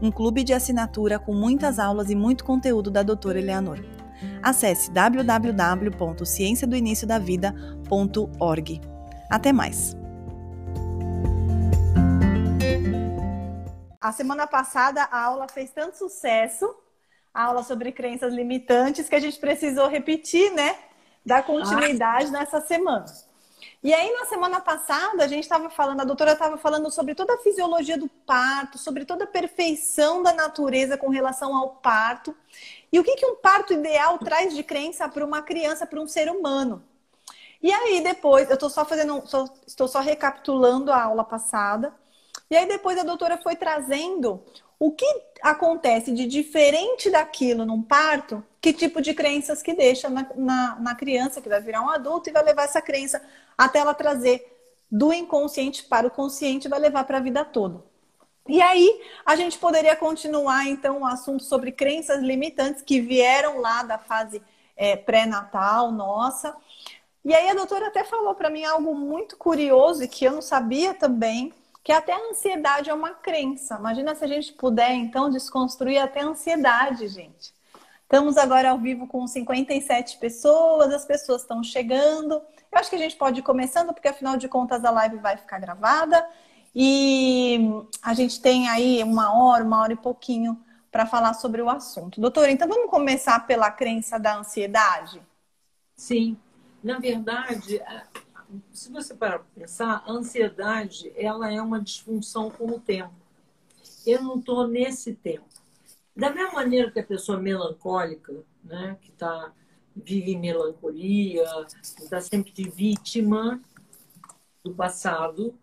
um clube de assinatura com muitas aulas e muito conteúdo da doutora Eleanor. Acesse www.cienciadoiniciodavida.org. Até mais! A semana passada a aula fez tanto sucesso, a aula sobre crenças limitantes, que a gente precisou repetir, né? Dar continuidade ah. nessa semana. E aí, na semana passada, a gente estava falando, a doutora estava falando sobre toda a fisiologia do parto, sobre toda a perfeição da natureza com relação ao parto. E o que, que um parto ideal traz de crença para uma criança, para um ser humano. E aí, depois, eu estou só fazendo, só, estou só recapitulando a aula passada. E aí, depois, a doutora foi trazendo o que acontece de diferente daquilo num parto, que tipo de crenças que deixa na, na, na, criança que vai virar um adulto e vai levar essa crença até ela trazer do inconsciente para o consciente vai levar para a vida toda. E aí, a gente poderia continuar, então, o assunto sobre crenças limitantes que vieram lá da fase é, pré-natal nossa. E aí, a doutora até falou para mim algo muito curioso e que eu não sabia também, que até a ansiedade é uma crença. Imagina se a gente puder, então, desconstruir até a ansiedade, gente. Estamos agora ao vivo com 57 pessoas, as pessoas estão chegando. Eu acho que a gente pode ir começando, porque afinal de contas a live vai ficar gravada. E a gente tem aí uma hora, uma hora e pouquinho para falar sobre o assunto. Doutora, então vamos começar pela crença da ansiedade? Sim. Na verdade, se você parar para pensar, a ansiedade ela é uma disfunção com o tempo. Eu não estou nesse tempo. Da mesma maneira que a pessoa melancólica, né, que tá, vive melancolia, está sempre de vítima do passado,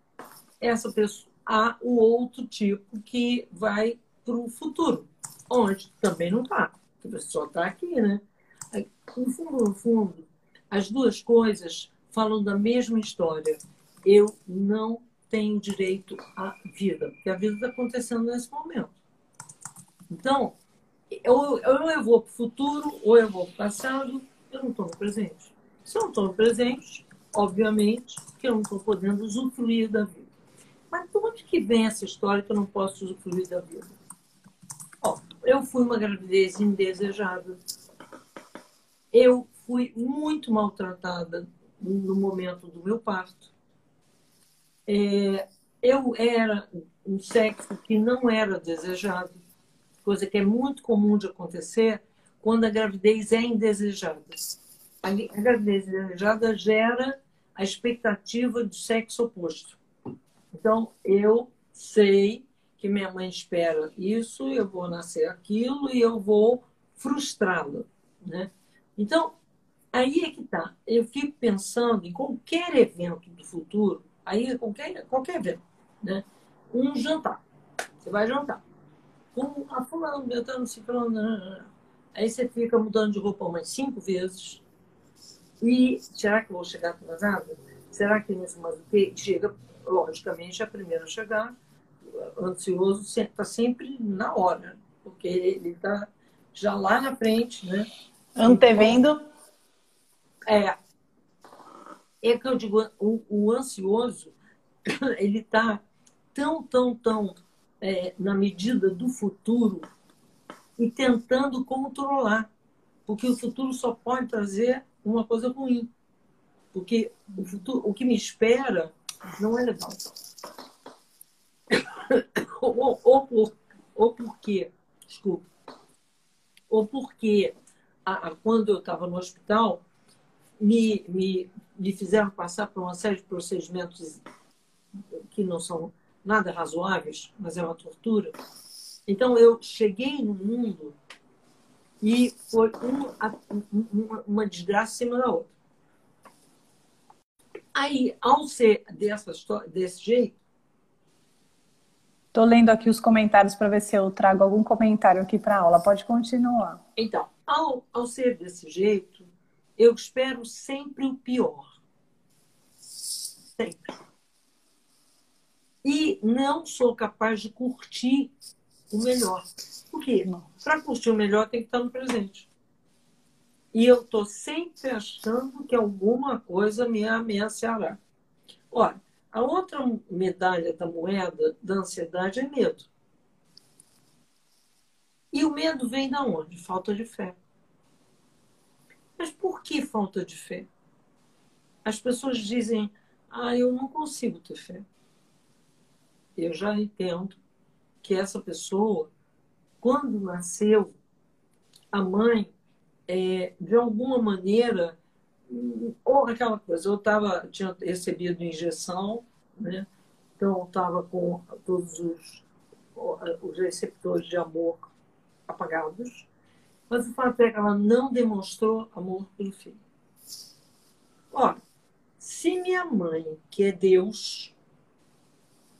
essa pessoa há o outro tipo que vai para o futuro, onde também não está. A pessoa está aqui, né? No fundo, no fundo, as duas coisas falam da mesma história. Eu não tenho direito à vida, porque a vida está acontecendo nesse momento. Então, ou, ou eu vou para o futuro, ou eu vou para o passado, eu não estou no presente. Se eu não estou no presente, obviamente que eu não estou podendo usufruir da vida. Mas de onde que vem essa história que eu não posso usufruir da vida? Ó, eu fui uma gravidez indesejada. Eu fui muito maltratada no momento do meu parto. É, eu era um sexo que não era desejado, coisa que é muito comum de acontecer quando a gravidez é indesejada. A, gravidez indesejada gera a expectativa do sexo oposto. Então, eu sei que minha mãe espera isso, eu vou nascer aquilo e eu vou frustrá-la. Né? Então, Aí é que tá. Eu fico pensando em qualquer evento do futuro, aí qualquer, qualquer evento, né? Um jantar. Você vai jantar. Com a fulano, Beltrano, Ciclano. Aí você fica mudando de roupa umas cinco vezes. E será que eu vou chegar atrasada? Será que nesse mais que chega, logicamente, a primeira a chegar, ansioso, está sempre na hora, porque ele está já lá na frente, né? Antevendo é, é que eu digo, o, o ansioso, ele está tão, tão, tão é, na medida do futuro e tentando controlar. Porque o futuro só pode trazer uma coisa ruim. Porque o, futuro, o que me espera não é legal. ou, ou, por, ou porque, desculpa, ou porque a, a, quando eu estava no hospital, me, me, me fizeram passar por uma série de procedimentos que não são nada razoáveis, mas é uma tortura. Então eu cheguei no mundo e foi uma, uma desgraça em cima da outra. Aí, ao ser dessa desse jeito, Estou lendo aqui os comentários para ver se eu trago algum comentário aqui para a aula. Pode continuar. Então, ao, ao ser desse jeito, eu espero sempre o pior. Sempre. E não sou capaz de curtir o melhor. Por quê? Para curtir o melhor tem que estar no presente. E eu estou sempre achando que alguma coisa me ameaçará. Olha, a outra medalha da moeda da ansiedade é medo. E o medo vem da onde? Falta de fé. Mas por que falta de fé? As pessoas dizem: "Ah, eu não consigo ter fé". Eu já entendo que essa pessoa, quando nasceu, a mãe, é, de alguma maneira, ou aquela coisa, eu tava, tinha recebido injeção, né? então estava com todos os, os receptores de amor apagados, mas o fato é que ela não demonstrou amor pelo filho. Ora, se minha mãe, que é Deus,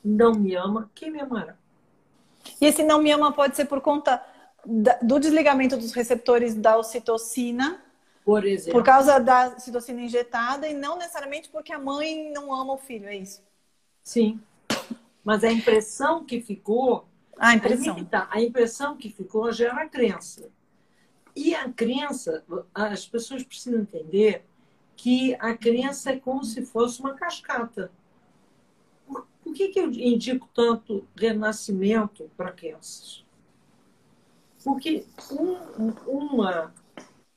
não me ama, quem me amará? E esse não me ama pode ser por conta do desligamento dos receptores da ocitocina por exemplo. Por causa da citocina injetada e não necessariamente porque a mãe não ama o filho, é isso? Sim. Mas a impressão que ficou. A impressão. Tá, a impressão que ficou gera a crença. E a crença, as pessoas precisam entender que a crença é como se fosse uma cascata. Por que, que eu indico tanto renascimento para crianças? Porque um, uma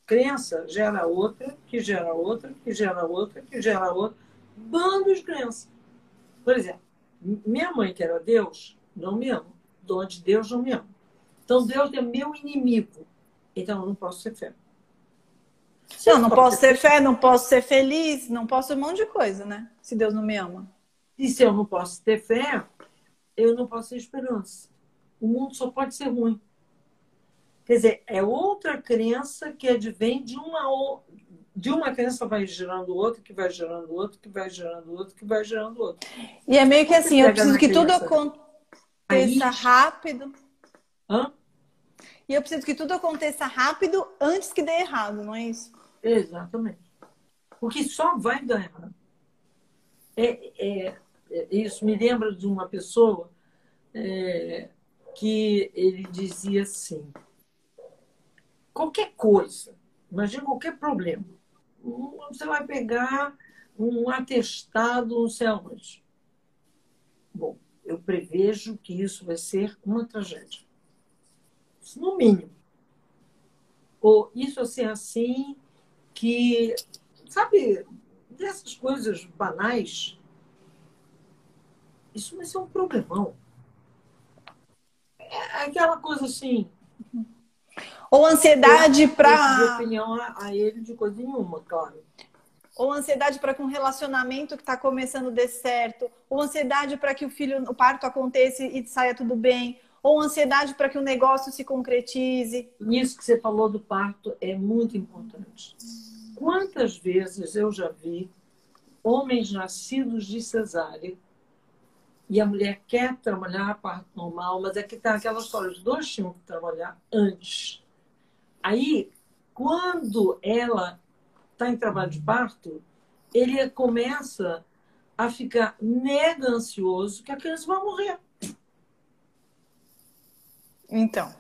crença gera outra, que gera outra, que gera outra, que gera outra. Bando de crenças. Por exemplo, minha mãe, que era Deus, não me ama. Dom de Deus não me ama. Então, Deus é meu inimigo. Então, eu não posso ser fé. Se não, não posso ter fé, não posso ser feliz, não posso um monte de coisa, né? Se Deus não me ama. E se eu não posso ter fé, eu não posso ter esperança. O mundo só pode ser ruim. Quer dizer, é outra crença que advém de uma de uma crença vai gerando outra, que vai gerando outra, que vai gerando outra, que vai gerando outra. E é meio que assim, eu preciso que tudo aconteça rápido. Hã? E eu preciso que tudo aconteça rápido antes que dê errado, não é isso? Exatamente. Porque só vai dar errado. É, é, é isso me lembra de uma pessoa é, que ele dizia assim: qualquer coisa, imagina qualquer problema. Você vai pegar um atestado, não sei aonde. Bom, eu prevejo que isso vai ser uma tragédia. No mínimo. Ou isso assim, assim, que, sabe, dessas coisas banais, isso vai ser um problemão. É aquela coisa assim, ou ansiedade para. opinião a, a ele de coisa nenhuma, claro. Ou ansiedade para que um relacionamento que está começando dê certo. Ou ansiedade para que o filho, o parto aconteça e saia tudo bem. Ou ansiedade para que o negócio se concretize. Isso que você falou do parto é muito importante. Quantas vezes eu já vi homens nascidos de cesárea e a mulher quer trabalhar a parto normal, mas é que tá aquela história, os dois tinham que trabalhar antes. Aí, quando ela está em trabalho de parto, ele começa a ficar mega ansioso que a criança vai morrer. Então.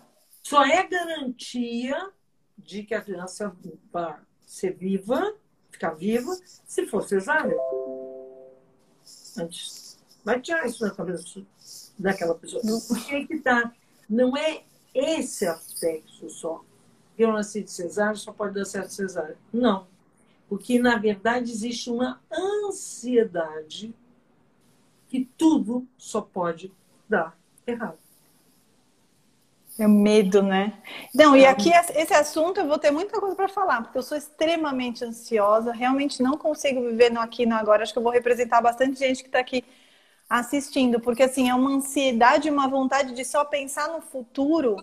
Só é garantia de que a criança vai ser viva, ficar viva, se for cesárea. Antes. Vai tirar isso da cabeça daquela pessoa. Por que que tá? Não é esse aspecto só eu nasci de cesárea, só pode dar certo cesárea. Não. Porque, na verdade, existe uma ansiedade que tudo só pode dar errado. É medo, né? Não, e aqui esse assunto eu vou ter muita coisa para falar, porque eu sou extremamente ansiosa, realmente não consigo viver no aqui e no agora. Acho que eu vou representar bastante gente que está aqui assistindo, porque assim, é uma ansiedade, uma vontade de só pensar no futuro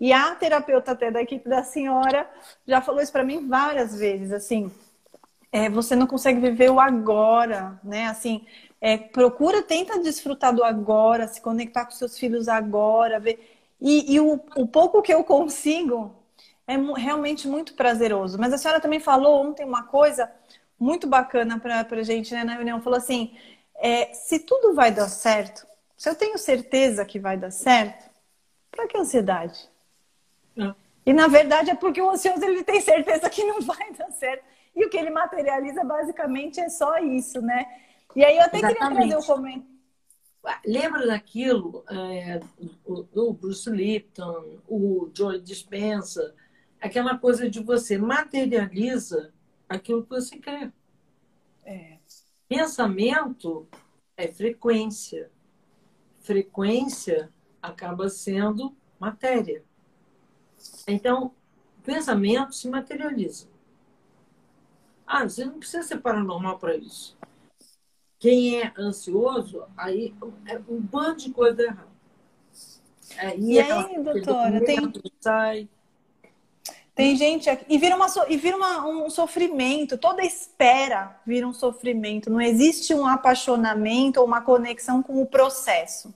e a terapeuta até da equipe da senhora já falou isso para mim várias vezes, assim, é, você não consegue viver o agora, né? Assim, É, procura, tenta desfrutar do agora, se conectar com seus filhos agora, ver. E, e o, o pouco que eu consigo é realmente muito prazeroso. Mas a senhora também falou ontem uma coisa muito bacana para a gente né, na reunião. Falou assim: é, se tudo vai dar certo, se eu tenho certeza que vai dar certo, para que ansiedade? Não. E na verdade é porque o ansioso ele tem certeza que não vai dar certo. E o que ele materializa basicamente é só isso, né? E aí eu até Exatamente. queria trazer um comentário. Lembra daquilo é, o, Bruce Lipton, o Joe Dispenza, aquela coisa de você materializa aquilo que você quer. É. Pensamento é frequência. Frequência acaba sendo matéria. Então, pensamento se materializa. Ah, você não precisa ser paranormal para isso. Quem é ansioso, aí é um bando de coisa errada. É, e, e aí, doutora, tem. Sai. Tem gente aqui. E vira, uma, e vira uma, um sofrimento. Toda espera vira um sofrimento. Não existe um apaixonamento ou uma conexão com o processo.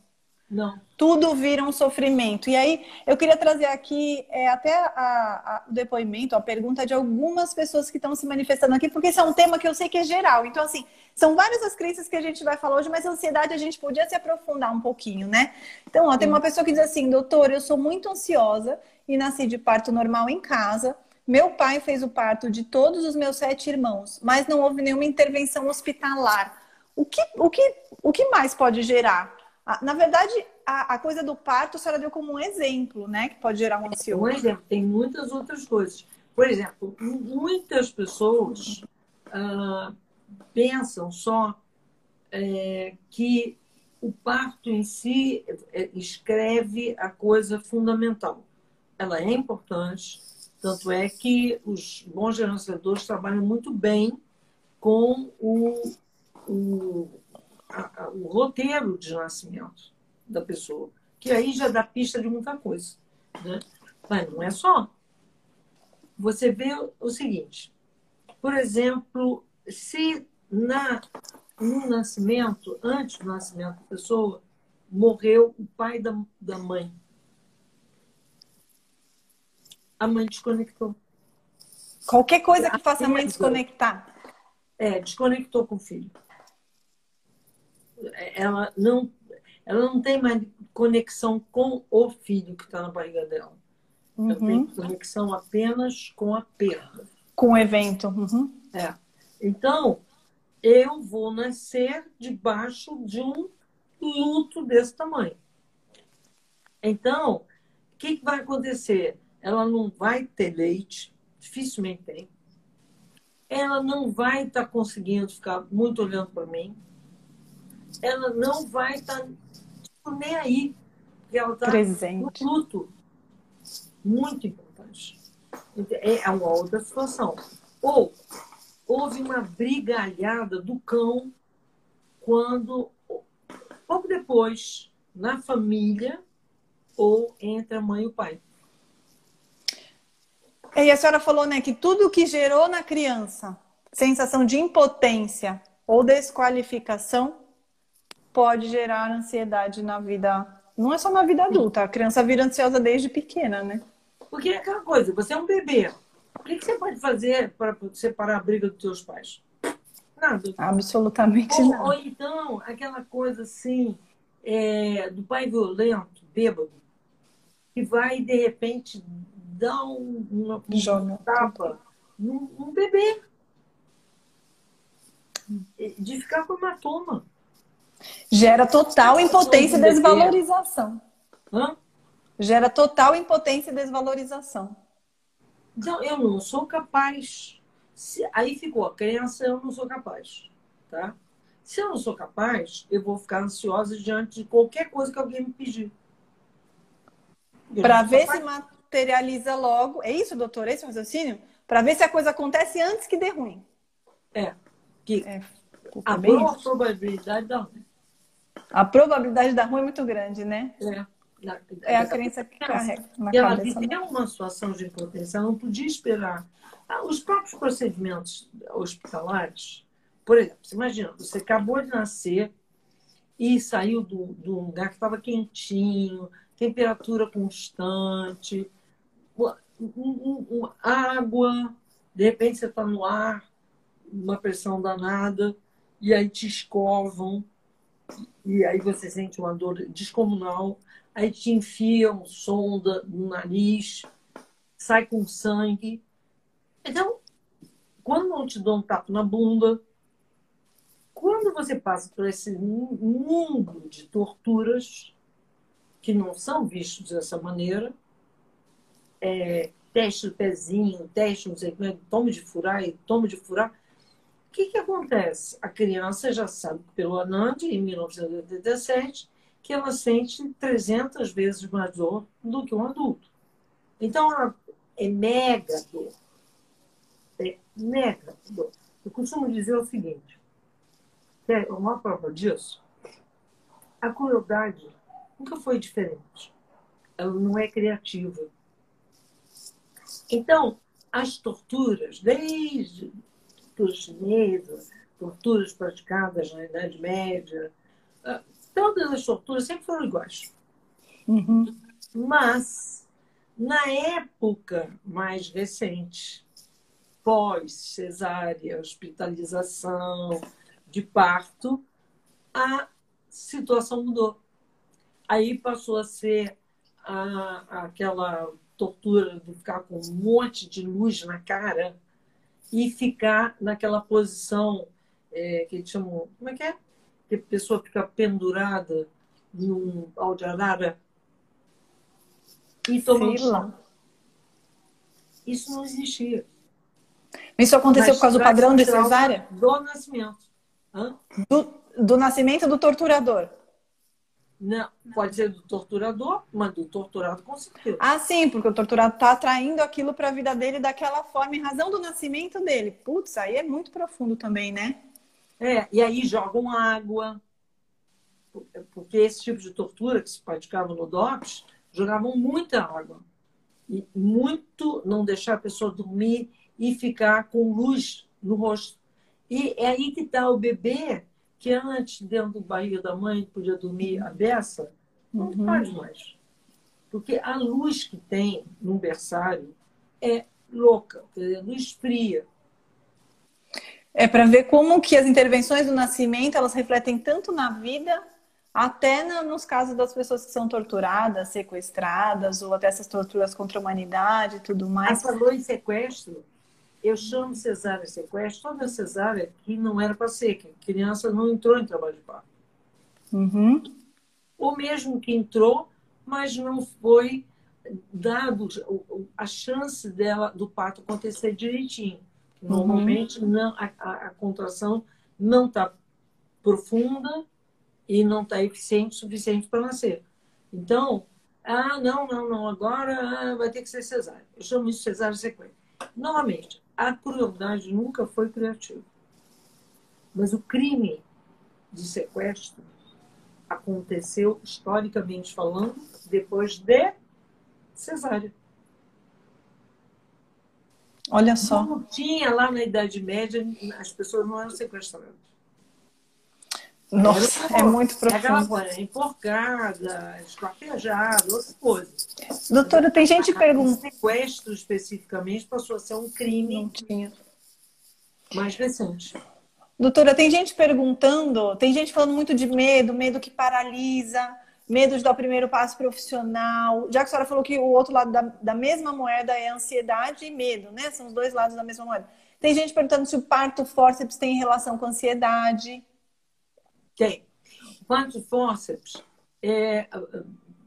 Não. Tudo vira um sofrimento. E aí, eu queria trazer aqui é, até a, a, o depoimento, a pergunta de algumas pessoas que estão se manifestando aqui, porque esse é um tema que eu sei que é geral. Então, assim, são várias as crenças que a gente vai falar hoje, mas a ansiedade a gente podia se aprofundar um pouquinho, né? Então, ó, tem uma pessoa que diz assim, doutor, eu sou muito ansiosa e nasci de parto normal em casa. Meu pai fez o parto de todos os meus sete irmãos, mas não houve nenhuma intervenção hospitalar. O que, o que, o que mais pode gerar? Ah, na verdade, a, a, coisa do parto a senhora deu como um exemplo, né? Que pode gerar um ansioso. Um exemplo, tem muitas outras coisas. Por exemplo, muitas pessoas uh, pensam só é, que o parto em si é, escreve a coisa fundamental. Ela é importante, tanto é que os bons gerenciadores trabalham muito bem com o, o a, o roteiro de nascimento da pessoa, que aí já dá pista de muita coisa. Né? Mas não é só. Você vê o seguinte, por exemplo, se na, no nascimento, antes do nascimento da pessoa, morreu o pai da, da mãe. A mãe desconectou. Qualquer coisa que faça a mãe desconectar. É, desconectou com o filho ela não, ela não tem mais conexão com o filho que está na barriga dela. Uhum. Ela tem conexão apenas com a perda. Com o evento. Uhum. É. Então, eu vou nascer debaixo de um luto desse tamanho. Então, o que, que vai acontecer? Ela não vai ter leite, dificilmente tem. Ela não vai estar tá conseguindo ficar muito olhando para mim ela não vai estar tá, tipo, nem aí. Porque ela está no luto. Muito importante. É uma outra situação. Ou houve uma brigalhada do cão quando, pouco depois, na família ou entre a mãe e o pai. E a senhora falou, né, que tudo que gerou na criança sensação de impotência ou desqualificação pode gerar ansiedade na vida. Não é só na vida adulta, a criança vira ansiosa desde pequena, né? Porque é aquela coisa, você é um bebê. O que, você pode fazer para separar a briga dos seus pais? Nada. Absolutamente ou, nada. Ou então, aquela coisa assim, é, do pai violento, bêbado, que vai de repente dar um, uma, uma tapa num, num bebê. De ficar com hematoma. Gera total impotência e desvalorização. Hã? Gera total impotência e desvalorização. Então, eu não sou capaz. Se, aí ficou a crença, eu não sou capaz. Tá? Se eu não sou capaz, eu vou ficar ansiosa diante de qualquer coisa que alguém me pedir. Para ver se materializa logo. É isso, doutor? É esse o raciocínio? Para ver se a coisa acontece antes que dê ruim. É. Que é, a boa probabilidade dá ruim. A probabilidade da ruim é muito grande, né? É. é a crença que carrega na e ela viveu né? uma situação de impotência, ela não podia esperar. Ah, os próprios procedimentos hospitalares, Por exemplo, você imagina, você acabou de nascer e saiu do, do lugar que estava quentinho, temperatura constante, água, de repente você está no ar, uma pressão danada, e aí te escovam, e aí você sente uma dor descomunal, aí te enfiam sonda no nariz, sai com sangue. Então, quando não te dão um tapa na bunda, quando você passa por esse mundo de torturas que não são vistos dessa maneira, é, teste do pezinho, teste, não sei como é, tome de furar e tome de furar. O que, que acontece? A criança já sabe pelo Anand, em 1987, que ela sente 300 vezes mais dor do que um adulto. Então, ela é mega dor. É mega dor. Eu costumo dizer o seguinte: é uma prova disso, a crueldade nunca foi diferente. Ela não é criativa então, as torturas, desde torturas chinesas, torturas praticadas na Idade Média, ah, todas as torturas sempre foram iguais. Uhum. Mas, na época mais recente, pós-cesárea, hospitalização, de parto, a situação mudou. Aí passou a ser a, aquela tortura de ficar com um monte de luz na cara e ficar naquela posição é, que eles chamam. Como é que é? Que a pessoa fica pendurada num pau de arara e tomando Isso não existia. Isso aconteceu Mas, por causa do padrão de cesárea? Do nascimento. Do, do nascimento do torturador. Não, pode ser do torturador, mas do torturado com certeza. Ah, sim, porque o torturado está atraindo aquilo para a vida dele daquela forma, em razão do nascimento dele. Putz, aí é muito profundo também, né? É, e aí jogam água. Porque esse tipo de tortura que se praticava no DOPS, jogavam muita água. E muito não deixar a pessoa dormir e ficar com luz no rosto. E é aí que está o bebê que antes, dentro do barriga da mãe, podia dormir a beça, não uhum. faz mais. Porque a luz que tem num berçário é louca, quer dizer, luz fria. É para ver como que as intervenções do nascimento elas refletem tanto na vida, até nos casos das pessoas que são torturadas, sequestradas, ou até essas torturas contra a humanidade e tudo mais. Essa falou em sequestro, eu chamo cesárea sequestro, toda cesárea que não era para ser, que a criança não entrou em trabalho de parto. Uhum. Ou mesmo que entrou, mas não foi dado a chance dela do parto acontecer direitinho. Uhum. Normalmente não, a, a, a contração não está profunda e não está eficiente o suficiente para nascer. Então, ah, não, não, não, agora ah, vai ter que ser cesárea. Eu chamo isso de cesárea sequência. Novamente, a crueldade nunca foi criativa. Mas o crime de sequestro aconteceu, historicamente falando, depois de cesárea. Olha só. Como tinha lá na Idade Média, as pessoas não eram sequestradas. Nossa, é muito profundo. Aquela coisa, enforcada, esquartejada, outra coisa. Doutora, tem gente perguntando. sequestro especificamente passou a ser um crime mais recente. Doutora, tem gente perguntando, tem gente falando muito de medo, medo que paralisa, medo de dar o primeiro passo profissional. Já que a senhora falou que o outro lado da, da mesma moeda é ansiedade e medo, né? São os dois lados da mesma moeda. Tem gente perguntando se o parto fórceps tem relação com ansiedade. Tem. O parto de fórceps é,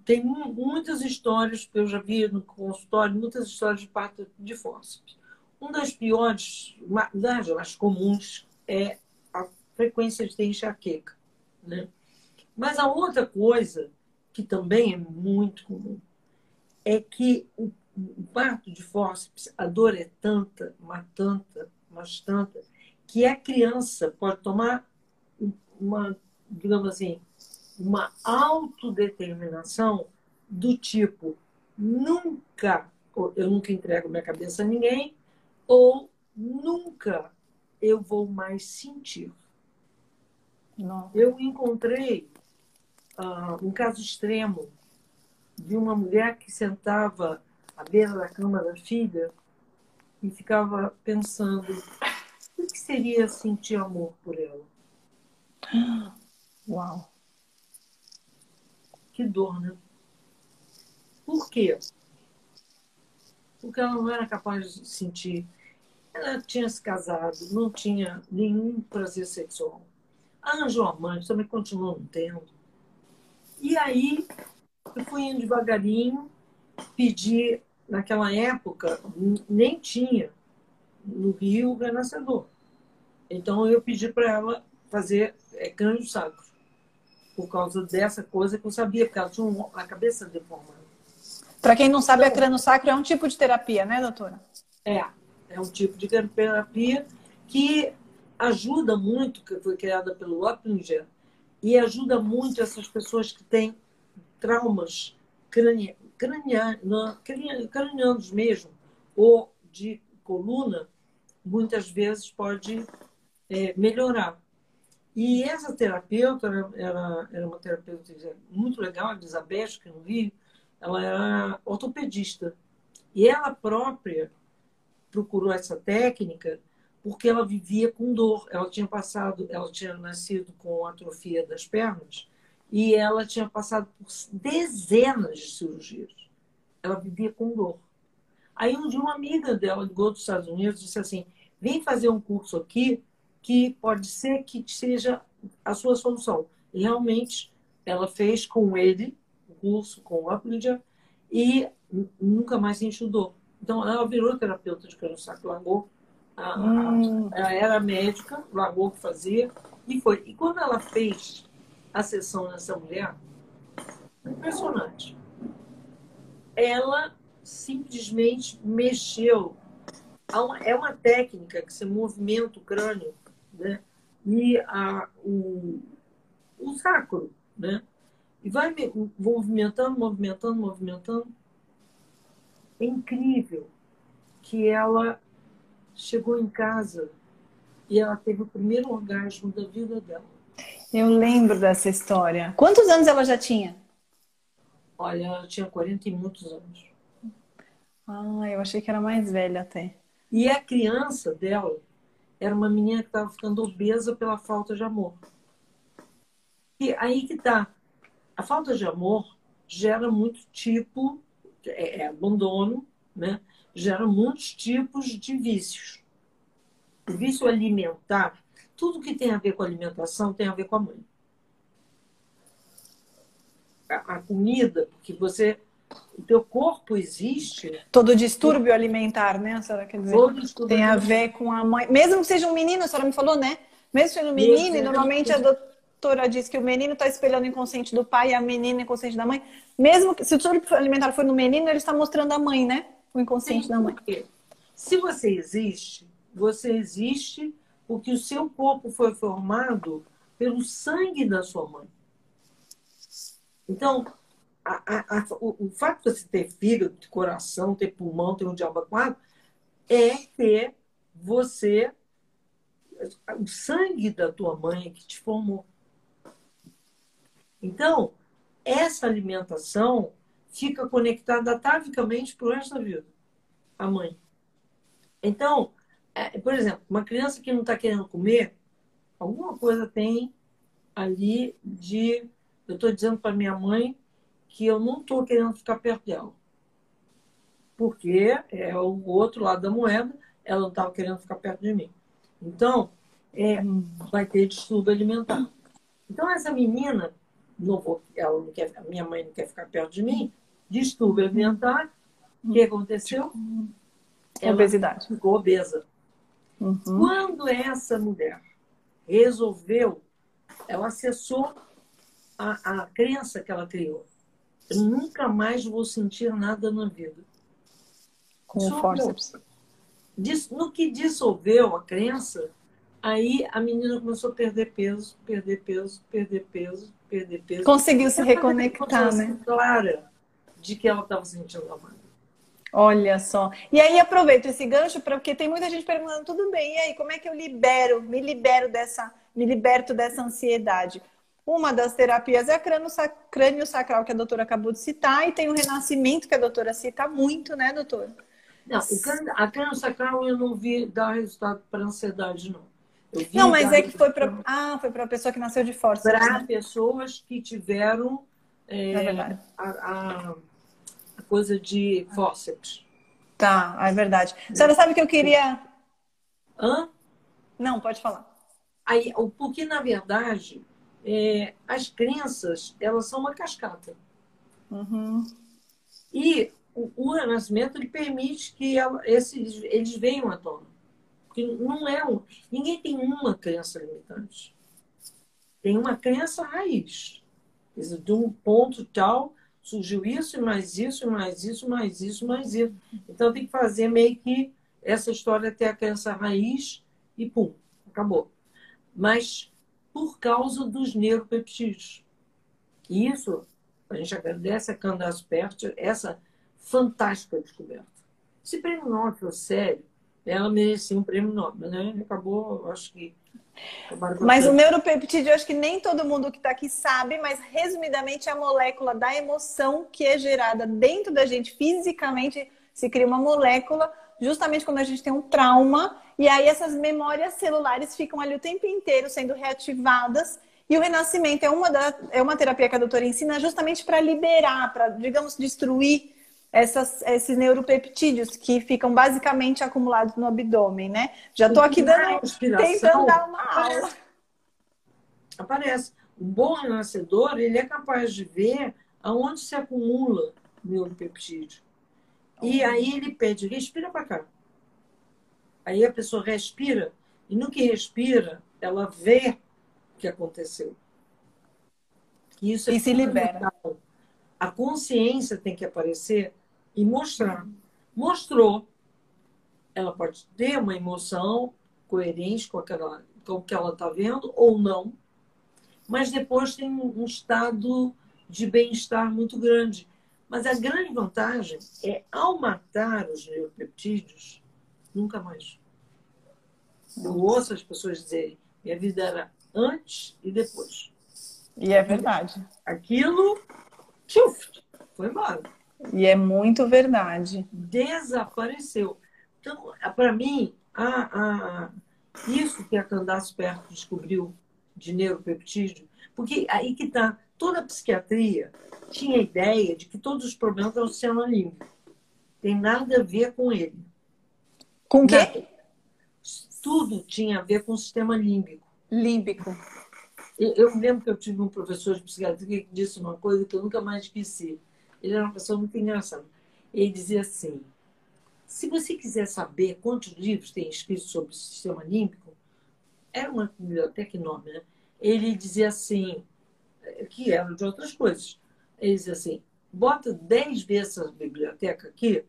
tem muitas histórias, eu já vi no consultório, muitas histórias de parto de fórceps. Uma das piores, das mais comuns, é a frequência de ter enxaqueca. Né? Mas a outra coisa, que também é muito comum, é que o, o parto de fórceps, a dor é tanta, mas tanta, mas tanta, que a criança pode tomar uma, digamos assim, uma autodeterminação do tipo nunca, eu nunca entrego minha cabeça a ninguém, ou nunca eu vou mais sentir. Não. Eu encontrei uh, um caso extremo de uma mulher que sentava à beira da cama da filha e ficava pensando o que seria sentir amor por ela. Uau! Que dor, né? Por quê? Porque ela não era capaz de sentir. Ela tinha se casado, não tinha nenhum prazer sexual. Arranjou a mãe, também continuou não tendo. E aí eu fui indo devagarinho, pedi, naquela época, nem tinha no Rio o renascedor. Então eu pedi para ela fazer é, crânio sacro, por causa dessa coisa que eu sabia, porque ela tinha a cabeça deformada. Para quem não sabe, então, a crânio sacro é um tipo de terapia, né, doutora? É, é um tipo de terapia que ajuda muito, que foi criada pelo Oppinger, e ajuda muito essas pessoas que têm traumas crania, cranianos mesmo, ou de coluna, muitas vezes pode é, melhorar. E essa terapeuta era, era uma terapeuta muito legal, Elizabeth, que no Rio, ela era ortopedista. E ela própria procurou essa técnica porque ela vivia com dor. Ela tinha passado, ela tinha nascido com atrofia das pernas e ela tinha passado por dezenas de cirurgias. Ela vivia com dor. Aí um dia uma amiga dela ligou dos Estados Unidos e disse assim: vem fazer um curso aqui que pode ser que seja a sua solução. E realmente ela fez com ele o curso com o Uplinger e nunca mais sentiu dor. Então ela virou terapeuta de câncer saco, largou a, hum. Ela era médica, largou o que fazia e foi. E quando ela fez a sessão nessa mulher, impressionante. Ela simplesmente mexeu. É uma técnica que você movimenta o crânio né? e a, o, o sacro. Né? E vai movimentando, movimentando, movimentando. É incrível que ela chegou em casa e ela teve o primeiro orgasmo da vida dela. Eu lembro dessa história. Quantos anos ela já tinha? Olha, ela tinha 40 e muitos anos. Ah, eu achei que era mais velha até. E a criança dela era uma menina que estava ficando obesa pela falta de amor. E aí que tá. A falta de amor gera muito tipo, é, é abandono, né? gera muitos tipos de vícios. O vício alimentar, tudo que tem a ver com alimentação tem a ver com a mãe. A, a comida, porque você o teu corpo existe. Todo distúrbio alimentar, né, a senhora quer dizer? Todo tem a ver com a mãe. Mesmo que seja um menino, a senhora me falou, né? Mesmo sendo um menino, e normalmente a doutora diz que o menino está espelhando o inconsciente do pai e a menina o inconsciente da mãe. Mesmo que se o distúrbio alimentar for no menino, ele está mostrando a mãe, né? o inconsciente Sim, da mãe. Se você existe, você existe porque o seu corpo foi formado pelo sangue da sua mãe. Então, a, a, o, o, fato de você ter fígado, ter coração, ter pulmão, ter um diabo quatro, é ter você, o sangue da tua mãe que te formou. Então, essa alimentação fica conectada atavicamente para o resto da vida. A mãe. Então, é, por exemplo, uma criança que não está querendo comer, alguma coisa tem ali de. Eu estou dizendo para minha mãe que eu não estou querendo ficar perto dela. Porque é o outro lado da moeda, ela não estava querendo ficar perto de mim. Então, é, vai ter distúrbio alimentar. Então, essa menina, não vou, ela não quer, a minha mãe não quer ficar perto de mim, distúrbio alimentar. O que aconteceu? Ela obesidade. ficou obesa. Uhum. Quando essa mulher resolveu, ela acessou a, a crença que ela criou. Eu nunca mais vou sentir nada na vida. Com forceps. No que dissolveu a crença, aí a menina começou a perder peso, perder peso, perder peso, perder peso. Conseguiu se reconectar, né? Clara de que ela estava sentindo amada. Olha só. E aí aproveito esse gancho porque tem muita gente perguntando, tudo bem, e aí, como é que eu libero, me libero dessa, me liberto dessa ansiedade? Uma das terapias é a crânio sacral, que a doutora acabou de citar, e tem o renascimento, que a doutora cita muito, né, doutora? Não, a crânio sacral eu não vi dar resultado para ansiedade, não. Não, mas é que foi para ah, foi para a pessoa que nasceu de força. Para né? pessoas que tiveram é, é a, a coisa de fósseis. Tá, é verdade. A senhora sabe que eu queria. Hã? Não, pode falar. Aí, porque, na verdade, é, as crenças, elas são uma cascata. Uhum. E o, o, renascimento ele permite que ela, esses, eles venham à tona. Porque não é um, ninguém tem uma crença limitante. Tem uma crença raiz. De um ponto tal, surgiu isso, mais isso, mais isso, mais isso, mais isso. Então tem que fazer meio que essa história ter a crença raiz e pum, acabou. Mas por causa dos neuropeptídeos. E isso, a gente agradece a Candace Pert, essa fantástica descoberta. Esse prêmio Nobel sério, ela merecia um prêmio Nobel, né? Acabou, acho que mas o neuropeptídeo, eu acho que nem todo mundo que está aqui sabe, mas resumidamente é a molécula da emoção que é gerada dentro da gente fisicamente. Se cria uma molécula justamente quando a gente tem um trauma, e aí essas memórias celulares ficam ali o tempo inteiro sendo reativadas. E o renascimento é uma, da, é uma terapia que a doutora ensina justamente para liberar, para, digamos, destruir essas, esses neuropeptídeos que ficam basicamente acumulados no abdômen, né? Já estou aqui dando, tentando dar uma aula. Aparece. O bom renascedor, ele é capaz de ver aonde se acumula neuropeptídeo. E uhum. aí ele pede, respira para cá. Aí a pessoa respira, e no que respira, ela vê o que aconteceu. Isso é e se libera. A consciência tem que aparecer e mostrar. Mostrou. Ela pode ter uma emoção coerente com, aquela, com o que ela está vendo ou não, mas depois tem um estado de bem-estar muito grande. Mas a grande vantagem é, ao matar os neuropeptídeos, nunca mais. Eu ouço as pessoas dizerem: minha vida era antes e depois. E é verdade. Aquilo, tchuf, foi embora. E é muito verdade. Desapareceu. Então, para mim, a, a, isso que a Candace Perto descobriu de neuropeptídeo, porque aí que está, toda a psiquiatria tinha a ideia de que todos os problemas eram límbico. Tem nada a ver com ele. Com o quê? Tudo tinha a ver com o sistema límbico. Límbico. Eu, eu lembro que eu tive um professor de psiquiatria que disse uma coisa que eu nunca mais esqueci ele era uma pessoa muito engraçada. Ele dizia assim: se você quiser saber quantos livros tem escrito sobre o sistema límbico, era uma biblioteca enorme, né? Ele dizia assim, que era de outras coisas. Ele dizia assim: bota dez vezes essa biblioteca aqui,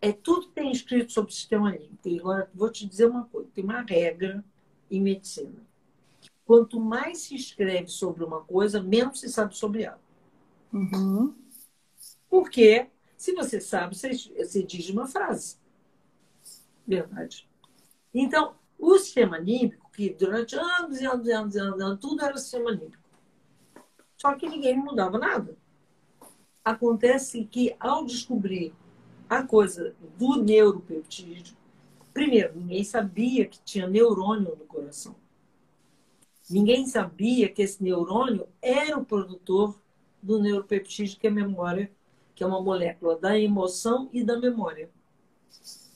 é tudo que tem escrito sobre o sistema límbico. E agora vou te dizer uma coisa: tem uma regra em medicina. Quanto mais se escreve sobre uma coisa, menos se sabe sobre ela. Uhum. Porque, se você sabe, você, você diz uma frase. Verdade. Então, o sistema límbico, que durante anos e anos e anos e anos, anos tudo era sistema límbico. Só que ninguém mudava nada. Acontece que, ao descobrir a coisa do neuropeptídeo, primeiro, ninguém sabia que tinha neurônio no coração. Ninguém sabia que esse neurônio era o produtor do neuropeptídeo, que é a memória que é uma molécula da emoção e da memória,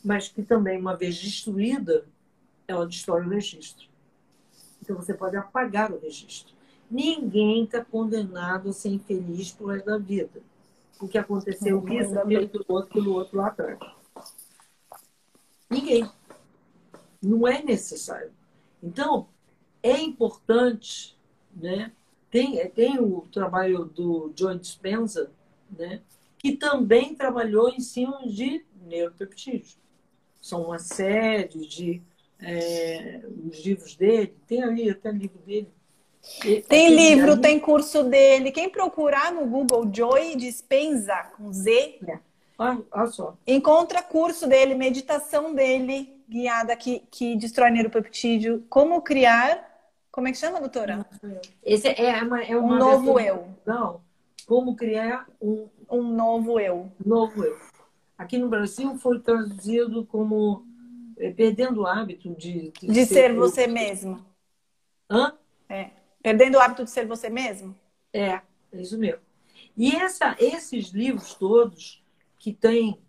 mas que também, uma vez destruída, ela destrói o registro. Então você pode apagar o registro. Ninguém está condenado a ser infeliz por resto da vida. O que aconteceu uhum. isso, pelo outro, pelo outro lá atrás. Ninguém. Não é necessário. Então, é importante, né? Tem, tem o trabalho do John Dispenza, né? que também trabalhou em cima de neuropeptídeos. São uma série de é, os livros dele, tem ali até livro dele. Tem livro, tem curso dele. Quem procurar no Google Joy Dispenza com Z, é. Olha só. Encontra curso dele, meditação dele, guiada que, que destrói neuropeptídeo. Como criar. Como é que chama, doutora? Esse é, uma, é uma um novo eu. Não. Como criar um, um novo eu. Novo eu. Aqui no Brasil foi traduzido como é, perdendo o hábito de, de, de ser, ser você mesmo. Hã? É. Perdendo o hábito de ser você mesmo? É, é isso mesmo. E essa, esses livros todos, que tem,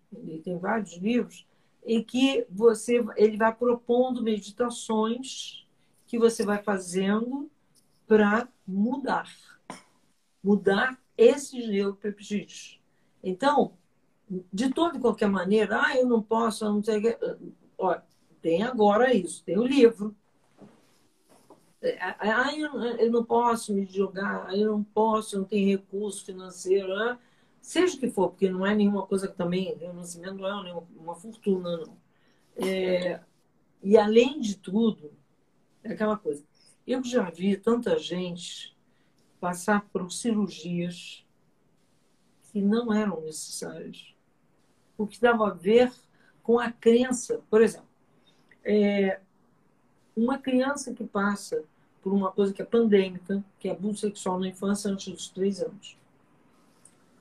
tem vários livros, em que você ele vai propondo meditações que você vai fazendo para mudar. Mudar esses neuropeptídeos. Então, de toda e qualquer maneira, ah, eu não posso, eu não sei o que. Olha, tem agora isso, tem o livro. Ah, eu não posso me jogar, eu não posso, eu não tenho recurso financeiro, né? seja o que for, porque não é nenhuma coisa que também, renascimento não é uma fortuna, não. É, e além de tudo, é aquela coisa, eu já vi tanta gente passar por cirurgias que não eram necessárias, porque dava a ver com a crença, por exemplo, é, uma criança que passa por uma coisa que é pandêmica, que é abuso sexual na infância antes dos três anos.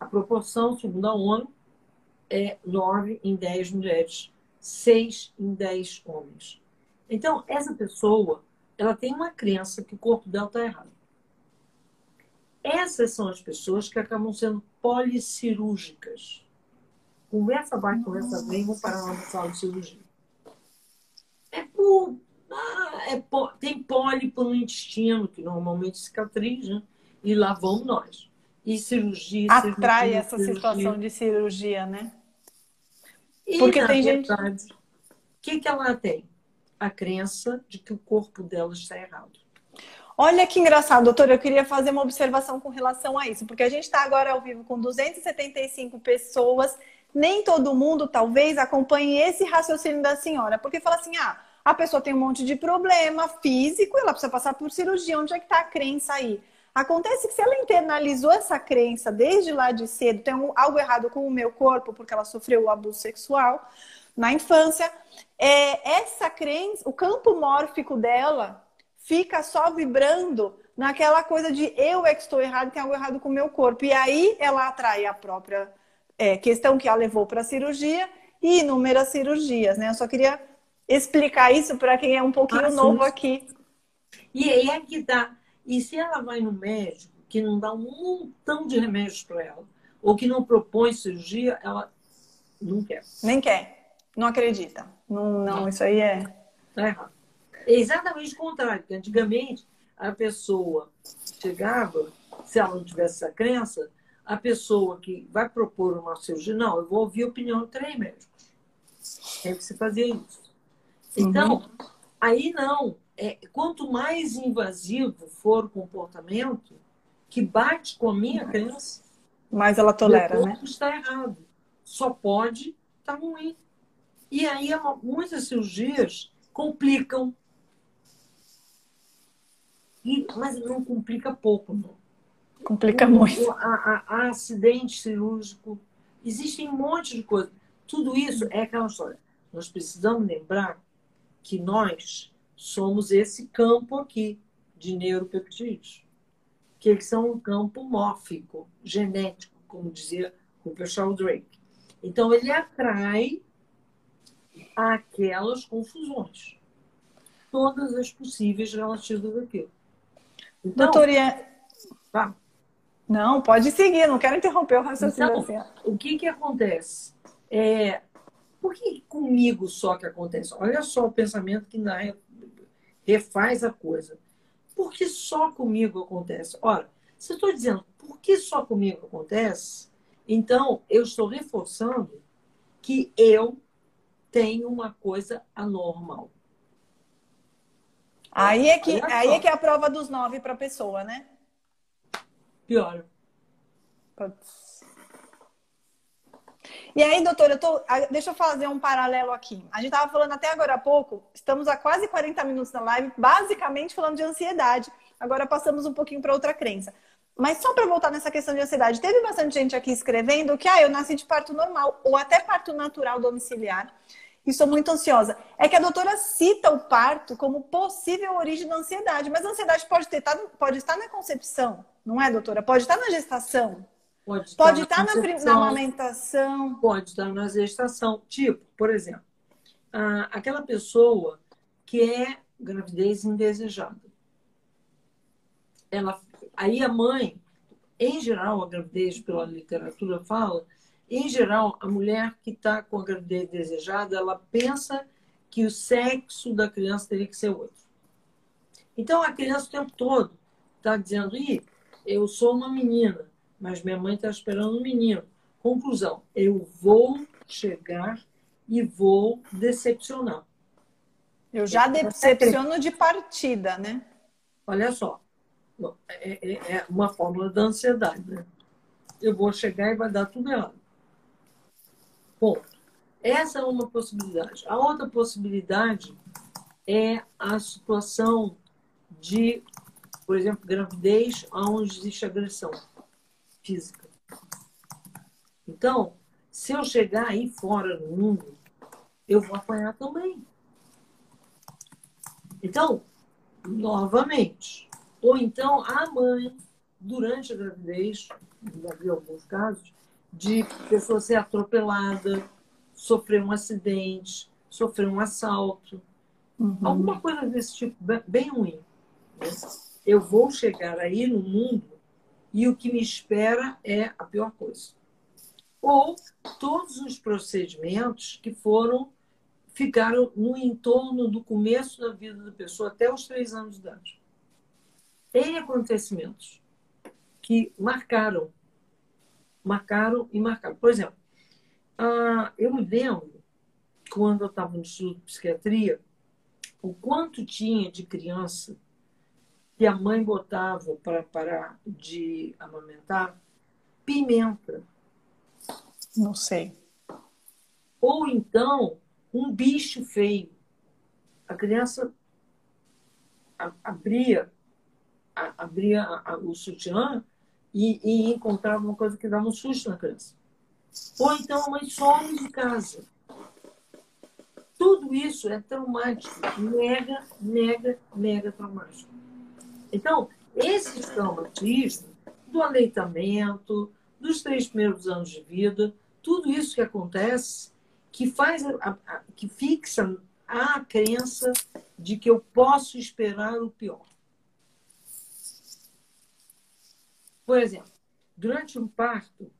A proporção, segundo a ONU, é 9 em 10 mulheres, 6 em 10 homens. Então, essa pessoa, ela tem uma crença que o corpo dela está errado. Essas são as pessoas que acabam sendo policirúrgicas. Conversa vai, conversa vem, vão parar na sala de cirurgia. É por ah, é, tem pólipo no intestino, que normalmente cicatriza, e lá vamos nós. E cirurgia. Atrai cirurgia, essa cirurgia. situação de cirurgia, né? E, Porque tem verdade, gente. O que, que ela tem? A crença de que o corpo dela está errado. Olha que engraçado, doutora. Eu queria fazer uma observação com relação a isso, porque a gente está agora ao vivo com 275 pessoas. Nem todo mundo, talvez, acompanhe esse raciocínio da senhora, porque fala assim: ah, a pessoa tem um monte de problema físico, ela precisa passar por cirurgia. Onde é que está a crença aí? Acontece que se ela internalizou essa crença desde lá de cedo, tem algo errado com o meu corpo, porque ela sofreu o abuso sexual na infância, é, essa crença, o campo mórfico dela fica só vibrando naquela coisa de eu é que estou errado, tem algo errado com o meu corpo. E aí ela atrai a própria é, questão que a levou para a cirurgia e inúmeras cirurgias, né? Eu só queria explicar isso para quem é um pouquinho ah, novo aqui. E aí é que dá. E se ela vai no médico que não dá um montão de remédios para ela, ou que não propõe cirurgia, ela não quer. Nem quer. Não acredita. Não, não, não. isso aí é. Tá errado. É exatamente o contrário, porque antigamente a pessoa chegava, se ela não tivesse essa crença, a pessoa que vai propor uma cirurgia, não, eu vou ouvir a opinião de três médicos. É que se fazia isso. Então, uhum. aí não. É, quanto mais invasivo for o comportamento que bate com a minha crença, mais ela tolera, né? está errado. Só pode estar tá ruim. E aí muitas cirurgias complicam. E, mas não complica pouco, não. Complica muito. A acidente cirúrgico. Existem um monte de coisas. Tudo isso é aquela história. Nós precisamos lembrar que nós somos esse campo aqui de neuropeptídeos, que eles são um campo mórfico, genético, como dizia o pessoal Drake. Então, ele atrai aquelas confusões, todas as possíveis relativas àquilo. Então, Doutoria... Tá. Não, pode seguir, não quero interromper o raciocínio. Então, assim. O que, que acontece? É, por que comigo só que acontece? Olha só o pensamento que ainda refaz a coisa. Por que só comigo acontece? Ora, se eu estou dizendo por que só comigo acontece, então eu estou reforçando que eu tenho uma coisa anormal. Aí é que, aí é, que é a prova dos nove para a pessoa, né? Pior. Putz. E aí, doutor, eu tô, deixa eu fazer um paralelo aqui. A gente estava falando até agora há pouco, estamos há quase 40 minutos na live, basicamente falando de ansiedade. Agora passamos um pouquinho para outra crença. Mas só para voltar nessa questão de ansiedade, teve bastante gente aqui escrevendo que ah, eu nasci de parto normal ou até parto natural domiciliar e sou muito ansiosa. É que a doutora cita o parto como possível origem da ansiedade, mas a ansiedade pode, ter, tá, pode estar na concepção, não é, doutora? Pode estar na gestação. Pode estar, pode estar na, na, na, amamentação. Pode estar na gestação. Tipo, por exemplo, aquela pessoa que é gravidez indesejada. Ela, aí a mãe, em geral, a gravidez, pela literatura fala, em geral, a mulher que está com a gravidez desejada, ela pensa que o sexo da criança teria que ser outro. Então, a criança o tempo todo está dizendo, Ih, eu sou uma menina, mas minha mãe está esperando um menino. Conclusão, eu vou chegar e vou decepcionar. Eu já decepciono de partida, né? Olha só, é, é, é uma fórmula da ansiedade, né? Eu vou chegar e vai dar tudo errado. Ponto. Essa é uma possibilidade. A outra possibilidade é a situação de, por exemplo, gravidez onde existe agressão física. Então, se eu chegar aí fora no mundo, eu vou apanhar também. Então, novamente, ou então a mãe, durante a gravidez, já vi alguns casos, de pessoa ser atropelada, sofrer um acidente, sofrer um assalto, uhum. alguma coisa desse tipo, bem ruim. Né? Eu vou chegar aí no mundo e o que me espera é a pior coisa. Ou todos os procedimentos que foram ficaram no entorno do começo da vida da pessoa até os três anos de idade. Tem acontecimentos que marcaram, marcaram e marcaram. Por exemplo, ah, eu me lembro, quando eu estava no Instituto de Psiquiatria, o quanto tinha de criança que a mãe botava para parar de amamentar pimenta. Não sei. Ou então um bicho feio. A criança abria, abria o sutiã e, e encontrava uma coisa que dava um susto na criança. Ou então a mãe some de casa. Tudo isso é traumático, mega, mega, mega traumático. Então, esse traumatismo do aleitamento, dos três primeiros anos de vida, tudo isso que acontece que faz a, a, que fixa a crença de que eu posso esperar o pior. Por exemplo, durante um parto,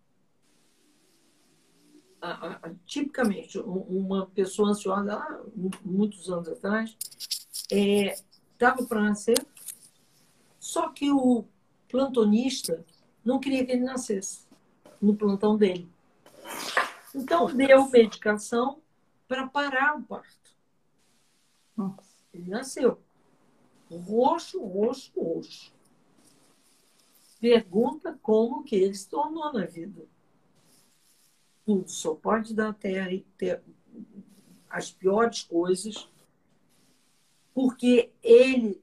a, tipicamente uma pessoa ansiosa, há muitos anos atrás, estava é, para nascer, só que o plantonista não queria que ele nascesse no plantão dele. Então, deu medicação para parar o parto. Ele nasceu. Roxo, roxo, roxo. Pergunta como que ele se tornou na vida. Tudo só pode dar até as piores coisas, porque ele